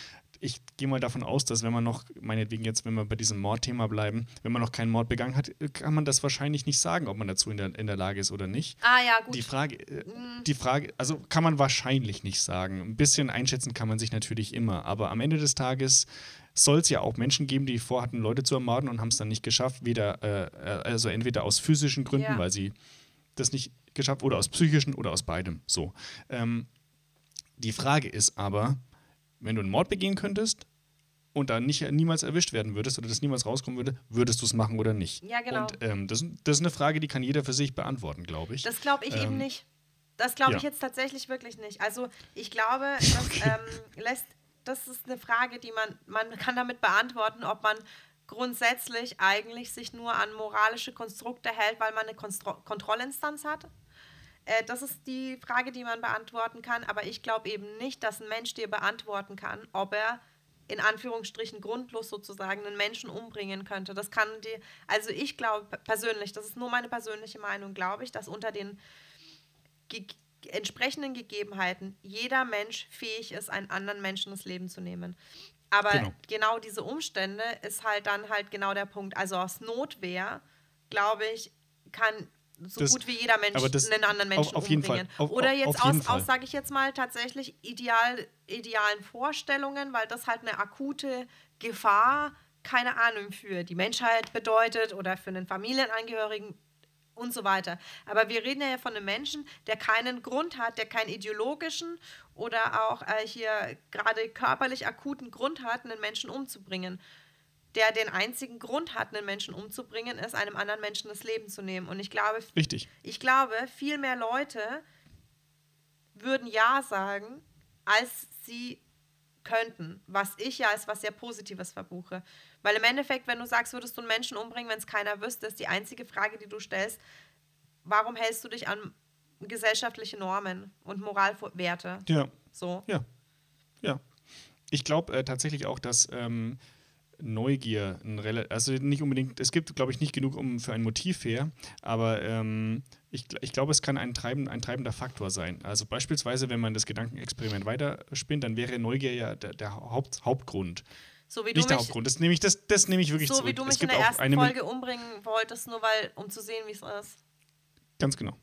ich gehe mal davon aus, dass wenn man noch, meinetwegen jetzt, wenn wir bei diesem Mordthema bleiben, wenn man noch keinen Mord begangen hat, kann man das wahrscheinlich nicht sagen, ob man dazu in der, in der Lage ist oder nicht.
Ah ja, gut.
Die Frage, äh, mhm. die Frage, also kann man wahrscheinlich nicht sagen. Ein bisschen einschätzen kann man sich natürlich immer, aber am Ende des Tages soll es ja auch Menschen geben, die vorhatten, Leute zu ermorden und haben es dann nicht geschafft, weder, äh, also entweder aus physischen Gründen, ja. weil sie das nicht geschafft, oder aus psychischen oder aus beidem. So. Ähm, die Frage ist aber, wenn du einen Mord begehen könntest und da nicht, niemals erwischt werden würdest oder das niemals rauskommen würde, würdest du es machen oder nicht?
Ja, genau.
Und ähm, das, das, ist eine Frage, die kann jeder für sich beantworten, glaube ich.
Das glaube ich ähm, eben nicht. Das glaube ich ja. jetzt tatsächlich wirklich nicht. Also ich glaube, das, ähm, lässt, das ist eine Frage, die man, man kann damit beantworten, ob man grundsätzlich eigentlich sich nur an moralische Konstrukte hält, weil man eine Konstro Kontrollinstanz hat äh, das ist die Frage, die man beantworten kann. Aber ich glaube eben nicht, dass ein Mensch dir beantworten kann, ob er in Anführungsstrichen grundlos sozusagen einen Menschen umbringen könnte. Das kann die, also ich glaube persönlich, das ist nur meine persönliche Meinung, glaube ich, dass unter den ge entsprechenden Gegebenheiten jeder Mensch fähig ist, einen anderen Menschen das Leben zu nehmen. Aber genau. genau diese Umstände ist halt dann halt genau der Punkt. Also aus Notwehr, glaube ich, kann so das, gut wie jeder Mensch das, einen anderen Menschen auf, auf umbringen. Auf, Oder jetzt aus, aus sage ich jetzt mal, tatsächlich ideal, idealen Vorstellungen, weil das halt eine akute Gefahr, keine Ahnung, für die Menschheit bedeutet oder für einen Familienangehörigen und so weiter. Aber wir reden ja von einem Menschen, der keinen Grund hat, der keinen ideologischen oder auch äh, hier gerade körperlich akuten Grund hat, einen Menschen umzubringen der den einzigen Grund hat, einen Menschen umzubringen, ist, einem anderen Menschen das Leben zu nehmen. Und ich glaube,
Richtig.
ich glaube, viel mehr Leute würden Ja sagen, als sie könnten, was ich ja als was sehr Positives verbuche. Weil im Endeffekt, wenn du sagst, würdest du einen Menschen umbringen, wenn es keiner wüsste, ist die einzige Frage, die du stellst, warum hältst du dich an gesellschaftliche Normen und Moralwerte?
Ja.
So.
Ja. Ja. Ich glaube äh, tatsächlich auch, dass ähm, Neugier, also nicht unbedingt, es gibt, glaube ich, nicht genug um für ein Motiv her, aber ähm, ich, ich glaube, es kann ein, treibend, ein treibender Faktor sein. Also beispielsweise, wenn man das Gedankenexperiment weiterspinnt, dann wäre Neugier ja der, der Haupt, Hauptgrund.
So wie
nicht der Hauptgrund, das nehme ich, das, das nehme ich wirklich
So zurück. wie du mich in der ersten Folge umbringen wolltest, nur weil, um zu sehen, wie es ist.
Ganz genau.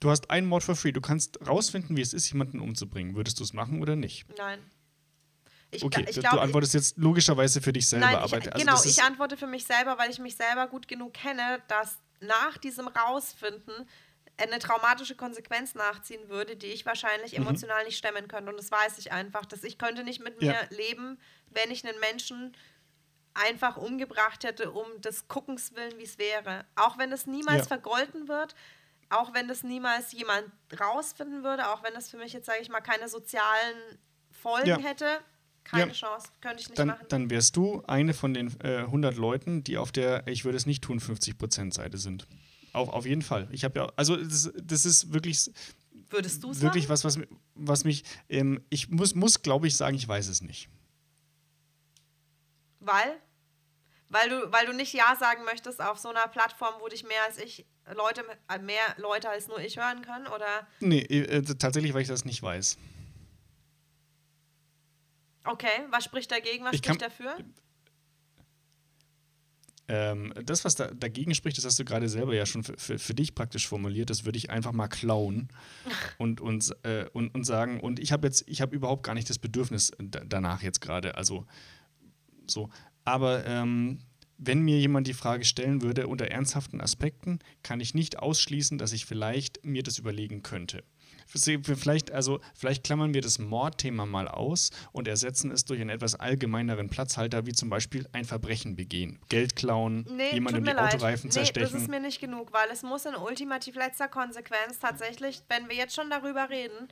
Du hast einen Mord for free. Du kannst rausfinden, wie es ist, jemanden umzubringen. Würdest du es machen oder nicht?
Nein. Ich,
okay,
ich
du-
glaub,
du antwortest jetzt logischerweise für dich selber,
Nein,
aber
ich,
also
genau, ich antworte für mich selber, weil ich mich selber gut genug kenne, dass nach diesem Rausfinden eine traumatische Konsequenz nachziehen würde, die ich wahrscheinlich
Mhm.
emotional nicht stemmen könnte. Und das weiß ich einfach, dass ich könnte nicht mit
Ja.
mir leben, wenn ich einen Menschen einfach umgebracht hätte, um des Guckens willen, wie es wäre. Auch wenn es niemals
Ja.
vergolten wird, auch wenn das niemals jemand rausfinden würde, auch wenn das für mich jetzt, sage ich mal, keine sozialen Folgen
Ja.
hätte, keine
Ja.
Chance, könnte ich nicht
dann,
machen.
dann wärst du eine von den äh, 100 Leuten, die auf der Ich würde es nicht tun 50% Seite sind. Auf, auf jeden Fall. Ich habe ja, also das, das ist wirklich,
Würdest du es
wirklich was, was, was mich, ähm, ich muss, muss glaube ich, sagen, ich weiß es nicht.
Weil? Weil du, weil du nicht Ja sagen möchtest auf so einer Plattform, wo dich mehr als ich Leute, äh, mehr Leute als nur ich hören können? Oder
Nee, äh, tatsächlich, weil ich das nicht weiß.
Okay, was spricht dagegen, was
Ich
spricht
kann-
dafür?
Ähm, das, was da, dagegen spricht, das hast du gerade selber ja schon für, für, für dich praktisch formuliert, das würde ich einfach mal klauen und, und, äh, und, und sagen, und ich habe jetzt, ich habe überhaupt gar nicht das Bedürfnis da, danach jetzt gerade, also so. Aber ähm, wenn mir jemand die Frage stellen würde, unter ernsthaften Aspekten, kann ich nicht ausschließen, dass ich vielleicht mir das überlegen könnte. Vielleicht, also, vielleicht klammern wir das Mordthema mal aus und ersetzen es durch einen etwas allgemeineren Platzhalter, wie zum Beispiel ein Verbrechen begehen. Geld klauen,
Nee,
jemandem die
leid.
Autoreifen
nee, das ist
zerstechen.
mir nicht genug, weil es muss in ultimativ letzter Konsequenz tatsächlich, wenn wir jetzt schon darüber reden,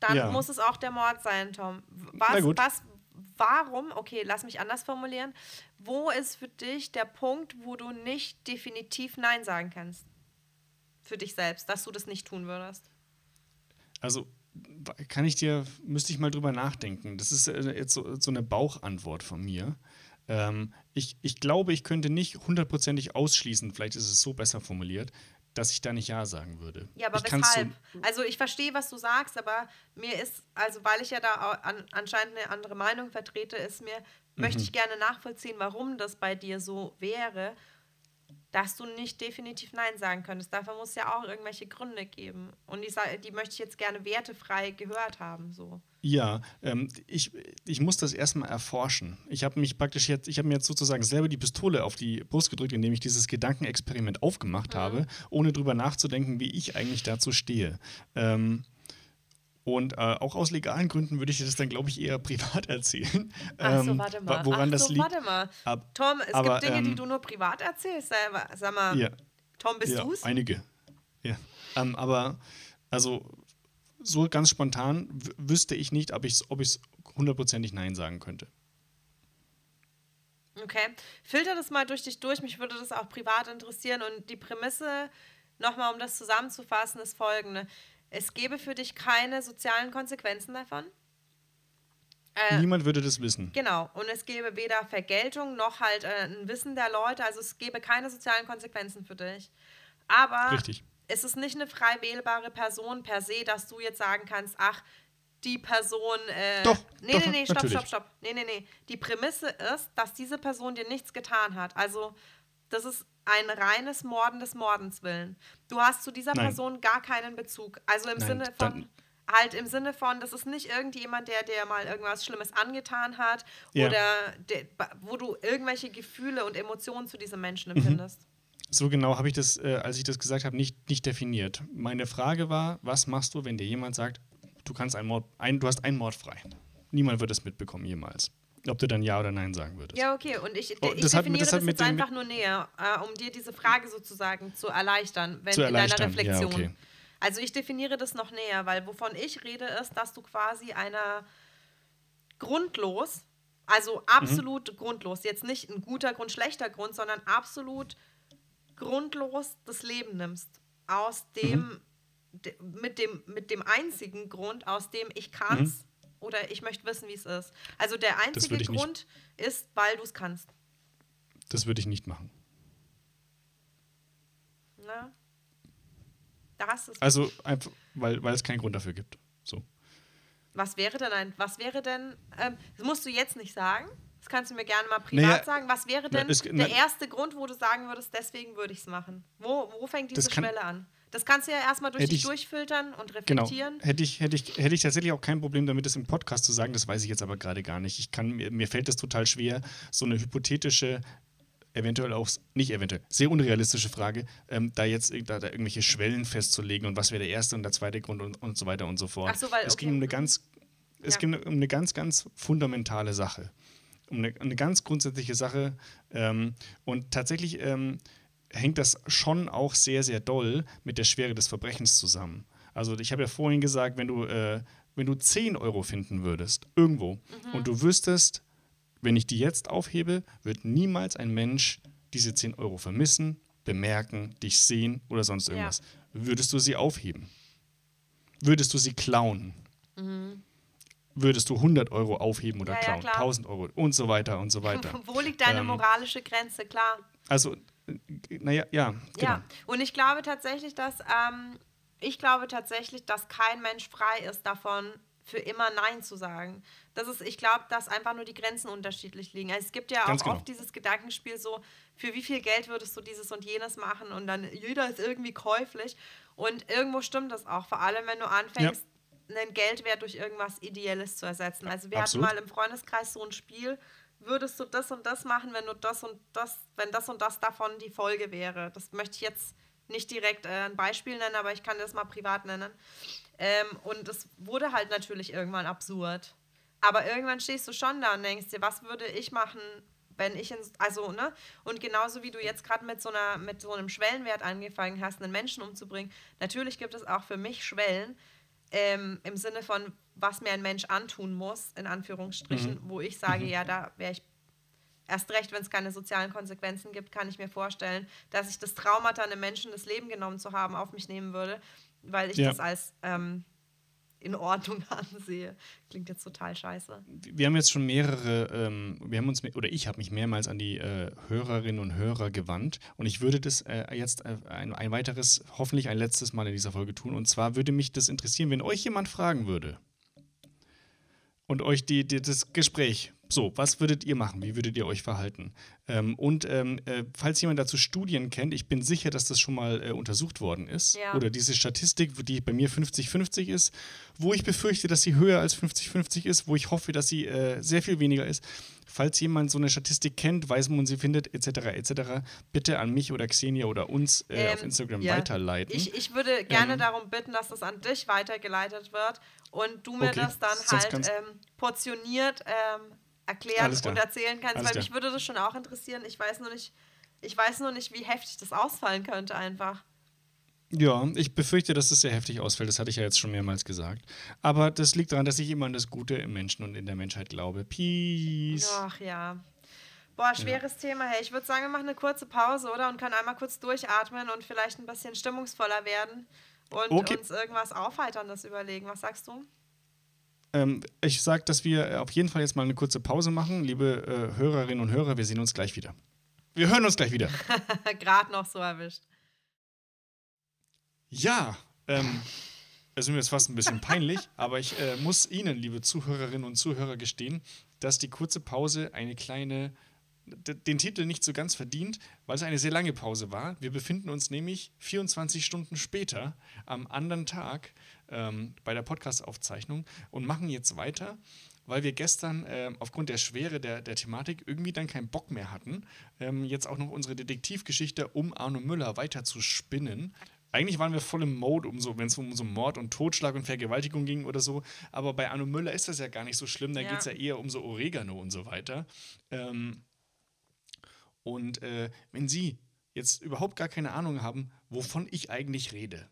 dann
Ja.
muss es auch der Mord sein, Tom. Was, was, warum, okay, lass mich anders formulieren, wo ist für dich der Punkt, wo du nicht definitiv Nein sagen kannst? Für dich selbst, dass du das nicht tun würdest.
Also kann ich dir, müsste ich mal drüber nachdenken. Das ist äh, jetzt so, so eine Bauchantwort von mir. Ähm, ich, ich glaube, ich könnte nicht hundertprozentig ausschließen, vielleicht ist es so besser formuliert, dass ich da nicht Ja sagen würde.
Ja, aber
ich
weshalb? also ich verstehe, was du sagst, aber mir ist, also weil ich ja da an, anscheinend eine andere Meinung vertrete, ist mir, möchte
Mhm.
ich gerne nachvollziehen, warum das bei dir so wäre, dass du nicht definitiv Nein sagen könntest. Dafür muss es ja auch irgendwelche Gründe geben. Und die, die möchte ich jetzt gerne wertefrei gehört haben. So.
Ja, ähm, ich, ich muss das erstmal erforschen. Ich habe mich praktisch jetzt, ich habe mir jetzt sozusagen selber die Pistole auf die Brust gedrückt, indem ich dieses Gedankenexperiment aufgemacht habe, ohne drüber nachzudenken, wie ich eigentlich dazu stehe. Ähm, und äh, auch aus legalen Gründen würde ich das dann, glaube ich, eher privat erzählen.
Ach so,
Ähm,
warte
wa-
mal.
Woran
Ach
das
so,
liegt.
warte mal.
Ab,
Tom, es
aber,
gibt Dinge, die
ähm,
du nur privat erzählst. Sag mal,
ja,
Tom, bist
ja,
du's?
einige. Ja. Ähm, aber also so ganz spontan wüsste ich nicht, ob ich ob ich es hundertprozentig Nein sagen könnte.
Okay. Filter das mal durch dich durch. Mich würde das auch privat interessieren. Und die Prämisse, nochmal um das zusammenzufassen, ist folgende. Es gäbe für dich keine sozialen Konsequenzen davon. Äh,
Niemand würde das wissen.
Genau. Und es gäbe weder Vergeltung noch halt äh, ein Wissen der Leute. Also es gäbe keine sozialen Konsequenzen für dich. Aber
Richtig.
es ist nicht eine frei wählbare Person per se, dass du jetzt sagen kannst, ach, die Person. Äh,
Doch,
Nee,
doch,
nee, nee, stopp,
natürlich.
stopp, stopp. Nee, nee, nee. Die Prämisse ist, dass diese Person dir nichts getan hat. Also, das ist ein reines Morden des Mordens willen. Du hast zu dieser
Nein.
Person gar keinen Bezug. Also im
Nein,
Sinne von. Halt im Sinne von, das ist nicht irgendjemand, der dir mal irgendwas Schlimmes angetan hat
Ja.
oder der, wo du irgendwelche Gefühle und Emotionen zu diesem
Mhm.
Menschen empfindest.
So genau habe ich das, äh, als ich das gesagt habe, nicht, nicht definiert. Meine Frage war, was machst du, wenn dir jemand sagt, du kannst einen Mord, ein, du hast einen Mord frei. Niemand wird es mitbekommen jemals. Ob du dann Ja oder Nein sagen würdest.
Ja, okay. Und ich,
Oh,
ich
das hat-
definiere
das
das,
hat mit
jetzt einfach nur näher, äh, um dir diese Frage sozusagen zu erleichtern, wenn
Zu
in deiner
erleichtern, ja,
Reflexion.
okay.
Also ich definiere das noch näher, weil wovon ich rede, ist, dass du quasi einer grundlos, also absolut grundlos, jetzt nicht ein guter Grund, schlechter Grund, sondern absolut grundlos das Leben nimmst. Aus dem, de, mit, dem, mit dem einzigen Grund, aus dem ich kann's oder ich möchte wissen, wie es ist. Also der einzige
ich nicht-
Grund ist, weil du es kannst.
Das würde ich nicht machen.
Ne? Da hast du es.
Also einfach, weil, weil es keinen Grund dafür gibt. So.
Was wäre denn ein, was wäre denn, ähm, das musst du jetzt nicht sagen, das kannst du mir gerne mal privat
Naja,
sagen. Was wäre
na,
denn
es-
der
na-
erste Grund, wo du sagen würdest, deswegen würde ich es machen? Wo, wo fängt diese
kann-
Schwelle an? Das kannst du ja erstmal durch
Hätte
dich
ich-
durchfiltern und
Genau.
reflektieren.
Hätte ich, hätte, ich, hätte ich tatsächlich auch kein Problem damit, das im Podcast zu sagen. Das weiß ich jetzt aber gerade gar nicht. Ich kann, mir, mir fällt es total schwer, so eine hypothetische, eventuell auch, nicht eventuell, sehr unrealistische Frage, ähm, da jetzt da, da irgendwelche Schwellen festzulegen und was wäre der erste und der zweite Grund und, und so weiter und so fort.
Ach so, weil-
es
okay.
ging um eine ganz, es
Ja.
ging um eine ganz, ganz fundamentale Sache. Um eine, eine ganz grundsätzliche Sache. Ähm, und tatsächlich ähm, hängt das schon auch sehr, sehr doll mit der Schwere des Verbrechens zusammen. Also ich habe ja vorhin gesagt, wenn du, äh, wenn du 10 Euro finden würdest, irgendwo,
Mhm.
und du wüsstest, wenn ich die jetzt aufhebe, wird niemals ein Mensch diese 10 Euro vermissen, bemerken, dich sehen oder sonst
Ja.
irgendwas. Würdest du sie aufheben? Würdest du sie klauen? Würdest du 100 Euro aufheben oder
Ja, ja,
klauen?
klar.
1000 Euro und so weiter und so weiter.
Wo liegt deine
Ähm,
moralische Grenze? Klar.
Also, naja, ja, genau.
Ja, und ich glaube tatsächlich, dass ähm, ich glaube tatsächlich, dass kein Mensch frei ist davon, für immer Nein zu sagen. Das ist, ich glaube, dass einfach nur die Grenzen unterschiedlich liegen. Also es gibt ja auch
genau.
oft dieses Gedankenspiel so, für wie viel Geld würdest du dieses und jenes machen und dann jeder ist irgendwie käuflich. Und irgendwo stimmt das auch, vor allem wenn du anfängst, einen Geldwert durch irgendwas Ideelles zu ersetzen. Also wir
Absolut.
hatten mal im Freundeskreis so ein Spiel, würdest du das und das machen, wenn du das und das, wenn das und das davon die Folge wäre. Das möchte ich jetzt nicht direkt äh, ein Beispiel nennen, aber ich kann das mal privat nennen. Ähm, und es wurde halt natürlich irgendwann absurd. Aber irgendwann stehst du schon da und denkst dir, was würde ich machen, wenn ich in, also, ne? Und genauso wie du jetzt gerade mit so einer, mit so einem Schwellenwert angefangen hast, einen Menschen umzubringen, natürlich gibt es auch für mich Schwellen, ähm, im Sinne von, was mir ein Mensch antun muss, in Anführungsstrichen, wo ich sage, ja, da wäre ich erst recht, wenn es keine sozialen Konsequenzen gibt, kann ich mir vorstellen, dass ich das Traumata, einem Menschen das Leben genommen zu haben, auf mich nehmen würde, weil ich
Ja.
das als ähm, in Ordnung ansehe. Klingt jetzt total scheiße.
Wir haben jetzt schon mehrere, ähm, wir haben uns, oder ich habe mich mehrmals an die äh, Hörerinnen und Hörer gewandt und ich würde das äh, jetzt äh, ein, ein weiteres, hoffentlich ein letztes Mal in dieser Folge tun. Und zwar würde mich das interessieren, wenn euch jemand fragen würde und euch die, die, das Gespräch, so, was würdet ihr machen? Wie würdet ihr euch verhalten? Ähm, und ähm, äh, falls jemand dazu Studien kennt, ich bin sicher, dass das schon mal äh, untersucht worden ist.
Ja.
Oder diese Statistik, die bei mir 50-50 ist, wo ich befürchte, dass sie höher als 50-50 ist, wo ich hoffe, dass sie äh, sehr viel weniger ist. Falls jemand so eine Statistik kennt, weiß, wo man sie findet, etc., etc., bitte an mich oder Xenia oder uns äh, auf
Ähm,
Instagram
ja.
weiterleiten.
Ich, ich würde gerne
Ähm.
darum bitten, dass das an dich weitergeleitet wird und du mir
Okay,
das dann
sonst
halt ähm, portioniert ähm, erklären und erzählen kannst,
Alles
weil
klar.
mich würde das schon auch interessieren. Ich weiß nur nicht, ich weiß nur nicht, wie heftig das ausfallen könnte einfach.
Ja, ich befürchte, dass es sehr heftig ausfällt. Das hatte ich ja jetzt schon mehrmals gesagt. Aber das liegt daran, dass ich immer an das Gute im Menschen und in der Menschheit glaube. Peace.
Ach ja. Boah, schweres Thema. Hey, ich würde sagen, wir machen eine kurze Pause, oder? Und können einmal kurz durchatmen und vielleicht ein bisschen stimmungsvoller werden und
Okay.
uns irgendwas Aufheiterndes überlegen. Was sagst du?
Ähm, ich sage, dass wir äh, auf jeden Fall jetzt mal eine kurze Pause machen. Liebe äh, Hörerinnen und Hörer, wir sehen uns gleich wieder. Wir hören uns gleich wieder.
Gerade noch so erwischt.
Ja, ähm, es ist mir jetzt fast ein bisschen peinlich, aber ich äh, muss Ihnen, liebe Zuhörerinnen und Zuhörer, gestehen, dass die kurze Pause eine kleine, den Titel nicht so ganz verdient, weil es eine sehr lange Pause war. Wir befinden uns nämlich 24 Stunden später am anderen Tag ähm, bei der Podcast-Aufzeichnung und machen jetzt weiter. Weil wir gestern ähm, aufgrund der Schwere der, der Thematik irgendwie dann keinen Bock mehr hatten, ähm, jetzt auch noch unsere Detektivgeschichte um Arno Müller weiter zu spinnen. Eigentlich waren wir voll im Mode, um so, wenn es um so Mord und Totschlag und Vergewaltigung ging oder so. Aber bei Arno Müller ist das ja gar nicht so schlimm. Da
Ja.
geht es ja eher um so Oregano und so weiter. Ähm, und äh, wenn Sie jetzt überhaupt gar keine Ahnung haben, wovon ich eigentlich rede,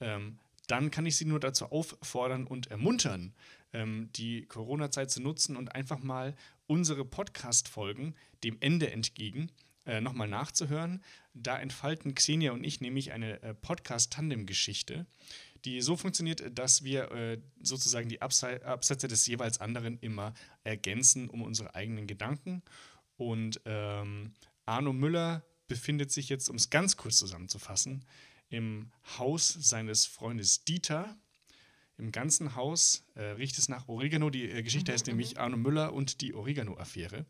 ähm, dann kann ich Sie nur dazu auffordern und ermuntern, ähm, die Corona-Zeit zu nutzen und einfach mal unsere Podcast-Folgen dem Ende entgegen äh, nochmal nachzuhören. Da entfalten Xenia und ich nämlich eine äh, Podcast-Tandem-Geschichte, die so funktioniert, dass wir äh, sozusagen die Absei Absätze des jeweils anderen immer ergänzen um unsere eigenen Gedanken. Und ähm, Arno Müller befindet sich jetzt, um es ganz kurz zusammenzufassen, im Haus seines Freundes Dieter. Im ganzen Haus äh, riecht es nach Oregano. Die äh, Geschichte heißt nämlich Arno Müller und die Oregano-Affäre.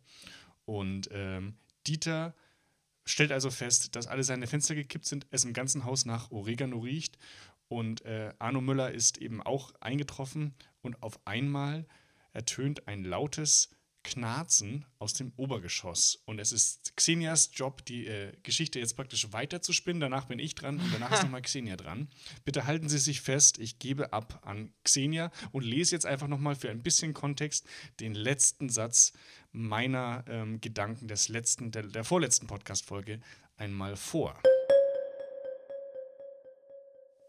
Und ähm, Dieter stellt also fest, dass alle seine Fenster gekippt sind, es im ganzen Haus nach Oregano riecht und äh, Arno Müller ist eben auch eingetroffen und auf einmal ertönt ein lautes Knarzen aus dem Obergeschoss. Und es ist Xenias Job, die äh, Geschichte jetzt praktisch weiterzuspinnen. Danach bin ich dran und danach ist nochmal Xenia dran. Bitte halten Sie sich fest, ich gebe ab an Xenia und lese jetzt einfach nochmal für ein bisschen Kontext den letzten Satz meiner ähm, Gedanken des letzten, der, der vorletzten Podcast-Folge einmal vor.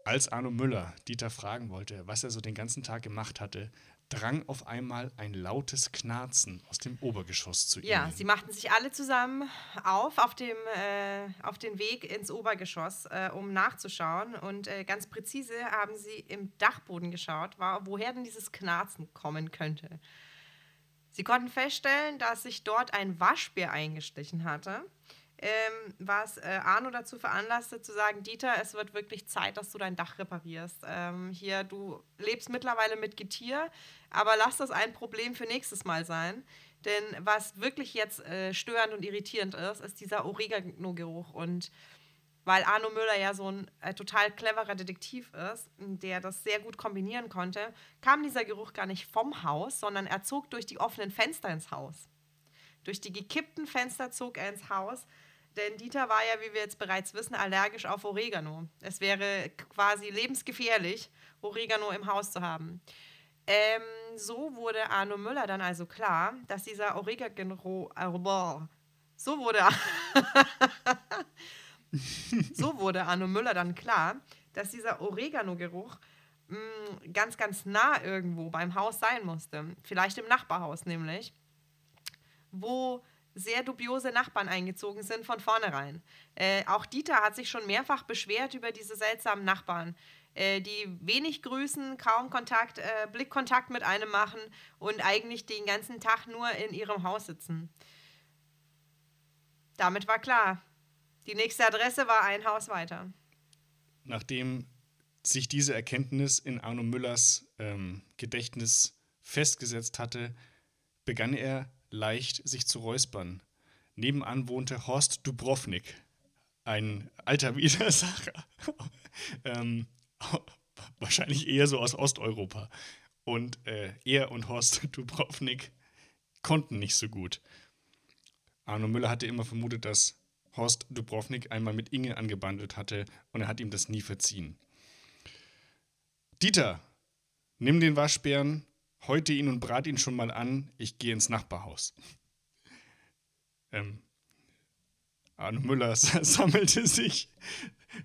Als Arno Müller Dieter fragen wollte, was er so den ganzen Tag gemacht hatte, drang auf einmal ein lautes Knarzen aus dem Obergeschoss zu
Ja,
ihnen.
sie machten sich alle zusammen auf auf, dem, äh, auf den Weg ins Obergeschoss, äh, um nachzuschauen. Und äh, ganz präzise haben sie im Dachboden geschaut, war, woher denn dieses Knarzen kommen könnte. Sie konnten feststellen, dass sich dort ein Waschbär eingestichen hatte, ähm, was äh, Arno dazu veranlasste zu sagen, Dieter, es wird wirklich Zeit, dass du dein Dach reparierst. Ähm, hier, du lebst mittlerweile mit Getier, aber lass das ein Problem für nächstes Mal sein. Denn was wirklich jetzt äh, störend und irritierend ist, ist dieser Oregano-Geruch. Und weil Arno Müller ja so ein äh, total cleverer Detektiv ist, der das sehr gut kombinieren konnte, kam dieser Geruch gar nicht vom Haus, sondern er zog durch die offenen Fenster ins Haus. Durch die gekippten Fenster zog er ins Haus, denn Dieter war ja, wie wir jetzt bereits wissen, allergisch auf Oregano. Es wäre quasi lebensgefährlich, Oregano im Haus zu haben. Ähm, so wurde Arno Müller dann also klar, dass dieser Oregano. Äh, so wurde. so wurde Arno Müller dann klar, dass dieser Oregano-Geruch mh, ganz, ganz nah irgendwo beim Haus sein musste. Vielleicht im Nachbarhaus nämlich, wo sehr dubiose Nachbarn eingezogen sind von vornherein. Äh, auch Dieter hat sich schon mehrfach beschwert über diese seltsamen Nachbarn, äh, die wenig grüßen, kaum Kontakt, äh, Blickkontakt mit einem machen und eigentlich den ganzen Tag nur in ihrem Haus sitzen. Damit war klar, die nächste Adresse war ein Haus weiter.
Nachdem sich diese Erkenntnis in Arno Müllers ähm, Gedächtnis festgesetzt hatte, begann er leicht sich zu räuspern. Nebenan wohnte Horst Dubrovnik, ein alter Widersacher, ähm, wahrscheinlich eher so aus Osteuropa. Und äh, er und Horst Dubrovnik konnten nicht so gut. Arno Müller hatte immer vermutet, dass Horst Dubrovnik einmal mit Inge angebandelt hatte und er hat ihm das nie verziehen. Dieter, nimm den Waschbären, häute ihn und brat ihn schon mal an, ich gehe ins Nachbarhaus. Ähm, Arno Müller sammelte sich.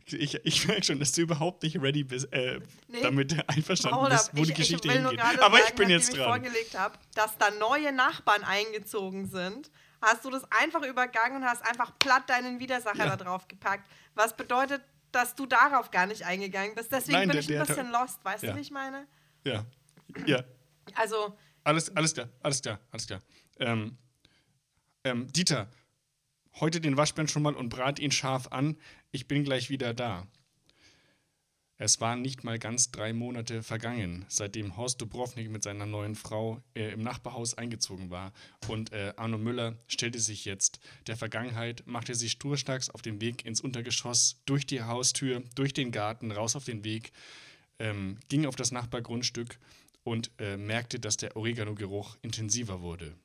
Ich, ich merke schon, dass du überhaupt nicht ready bist, äh, nee. damit einverstanden Paula, bist, wo
ich,
die Geschichte
ich
hingeht. Aber
sagen,
ich bin jetzt
ich
dran.
vorgelegt habe, dass da neue Nachbarn eingezogen sind, hast du das einfach übergangen und hast einfach platt deinen Widersacher ja. da drauf gepackt. Was bedeutet, dass du darauf gar nicht eingegangen bist. Deswegen
Nein,
bin
der,
ich ein bisschen lost, weißt ja. du, wie ich meine?
Ja. Ja.
Also.
Alles, alles klar, alles klar, alles klar. Ähm, ähm, Dieter, heute den Waschbären schon mal und brat ihn scharf an. Ich bin gleich wieder da. Es waren nicht mal ganz drei Monate vergangen, seitdem Horst Dubrovnik mit seiner neuen Frau äh, im Nachbarhaus eingezogen war. Und äh, Arno Müller stellte sich jetzt der Vergangenheit, machte sich sturschnags auf den Weg ins Untergeschoss, durch die Haustür, durch den Garten, raus auf den Weg, ähm, ging auf das Nachbargrundstück und äh, merkte, dass der Oregano-Geruch intensiver wurde.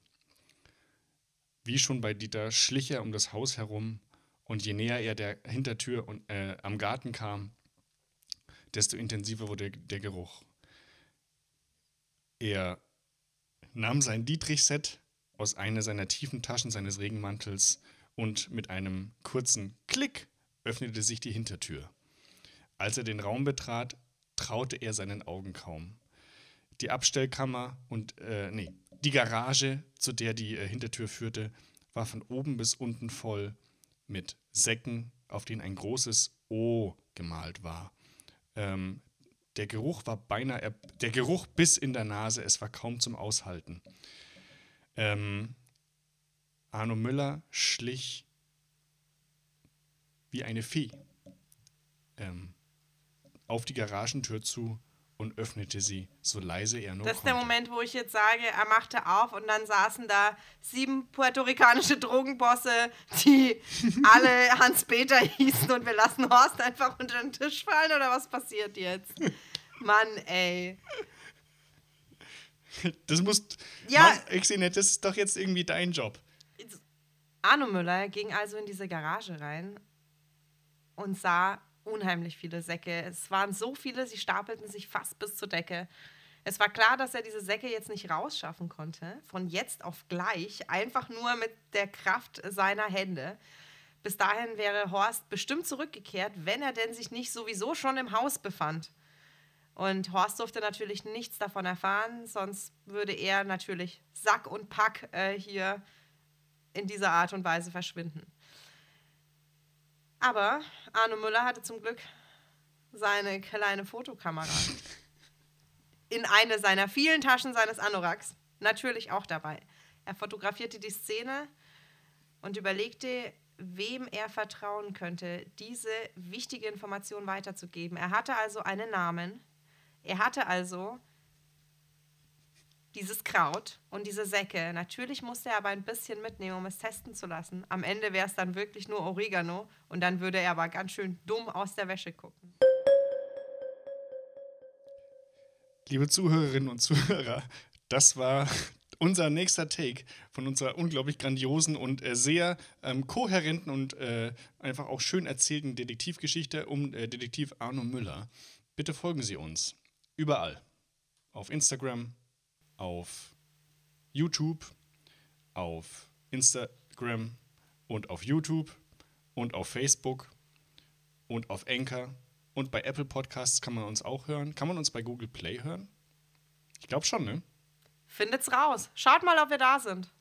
Wie schon bei Dieter schlich er um das Haus herum und je näher er der Hintertür und, äh, am Garten kam, desto intensiver wurde der Geruch. Er nahm sein Dietrich-Set aus einer seiner tiefen Taschen seines Regenmantels und mit einem kurzen Klick öffnete sich die Hintertür. Als er den Raum betrat, traute er seinen Augen kaum. Die Abstellkammer und, äh, nee, die Garage, zu der die äh, Hintertür führte, war von oben bis unten voll mit Säcken, auf denen ein großes O gemalt war. Ähm, der Geruch war beinahe, der Geruch bis in der Nase, es war kaum zum Aushalten. Ähm, Arno Müller schlich wie eine Fee ähm, auf die Garagentür zu und öffnete sie, so leise er nur
Das ist
konnte.
der Moment, wo ich jetzt sage, er machte auf und dann saßen da sieben puerto-ricanische Drogenbosse, die alle Hans-Peter hießen und wir lassen Horst einfach unter den Tisch fallen oder was passiert jetzt? Mann, ey.
Das muss.
Ja.
Mann, das ist doch jetzt irgendwie dein Job.
Arno Müller ging also in diese Garage rein und sah unheimlich viele Säcke. Es waren so viele, sie stapelten sich fast bis zur Decke. Es war klar, dass er diese Säcke jetzt nicht rausschaffen konnte, von jetzt auf gleich, einfach nur mit der Kraft seiner Hände. Bis dahin wäre Horst bestimmt zurückgekehrt, wenn er denn sich nicht sowieso schon im Haus befand. Und Horst durfte natürlich nichts davon erfahren, sonst würde er natürlich Sack und Pack äh, hier in dieser Art und Weise verschwinden. Aber Arno Müller hatte zum Glück seine kleine Fotokamera in eine seiner vielen Taschen seines Anoraks natürlich auch dabei. Er fotografierte die Szene und überlegte, wem er vertrauen könnte, diese wichtige Information weiterzugeben. Er hatte also einen Namen, er hatte also dieses Kraut und diese Säcke. Natürlich musste er aber ein bisschen mitnehmen, um es testen zu lassen. Am Ende wäre es dann wirklich nur Oregano und dann würde er aber ganz schön dumm aus der Wäsche gucken.
Liebe Zuhörerinnen und Zuhörer, das war unser nächster Take von unserer unglaublich grandiosen und äh, sehr ähm, kohärenten und äh, einfach auch schön erzählten Detektivgeschichte um äh, Detektiv Arno Müller. Bitte folgen Sie uns überall. Auf Instagram, auf YouTube, auf Instagram und auf YouTube und auf Facebook und auf Anchor und bei Apple Podcasts kann man uns auch hören. Kann man uns bei Google Play hören? Ich glaube schon, ne?
Findet's raus. Schaut mal, ob wir da sind.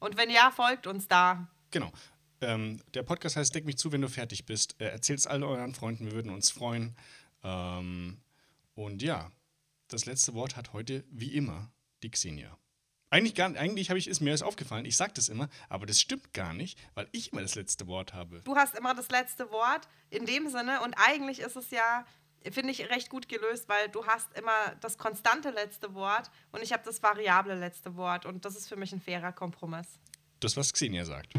Und wenn ja, folgt uns da.
Genau. Ähm, der Podcast heißt Deck mich zu, wenn du fertig bist. Äh, Erzähl's all euren Freunden, wir würden uns freuen. Ähm, und ja, das letzte Wort hat heute, wie immer, die Xenia. Eigentlich, gar, eigentlich ich, ist mir das aufgefallen, ich sage das immer, aber das stimmt gar nicht, weil ich immer das letzte Wort habe.
Du hast immer das letzte Wort in dem Sinne und eigentlich ist es ja, finde ich, recht gut gelöst, weil du hast immer das konstante letzte Wort und ich habe das variable letzte Wort und das ist für mich ein fairer Kompromiss.
Das, was Xenia sagt.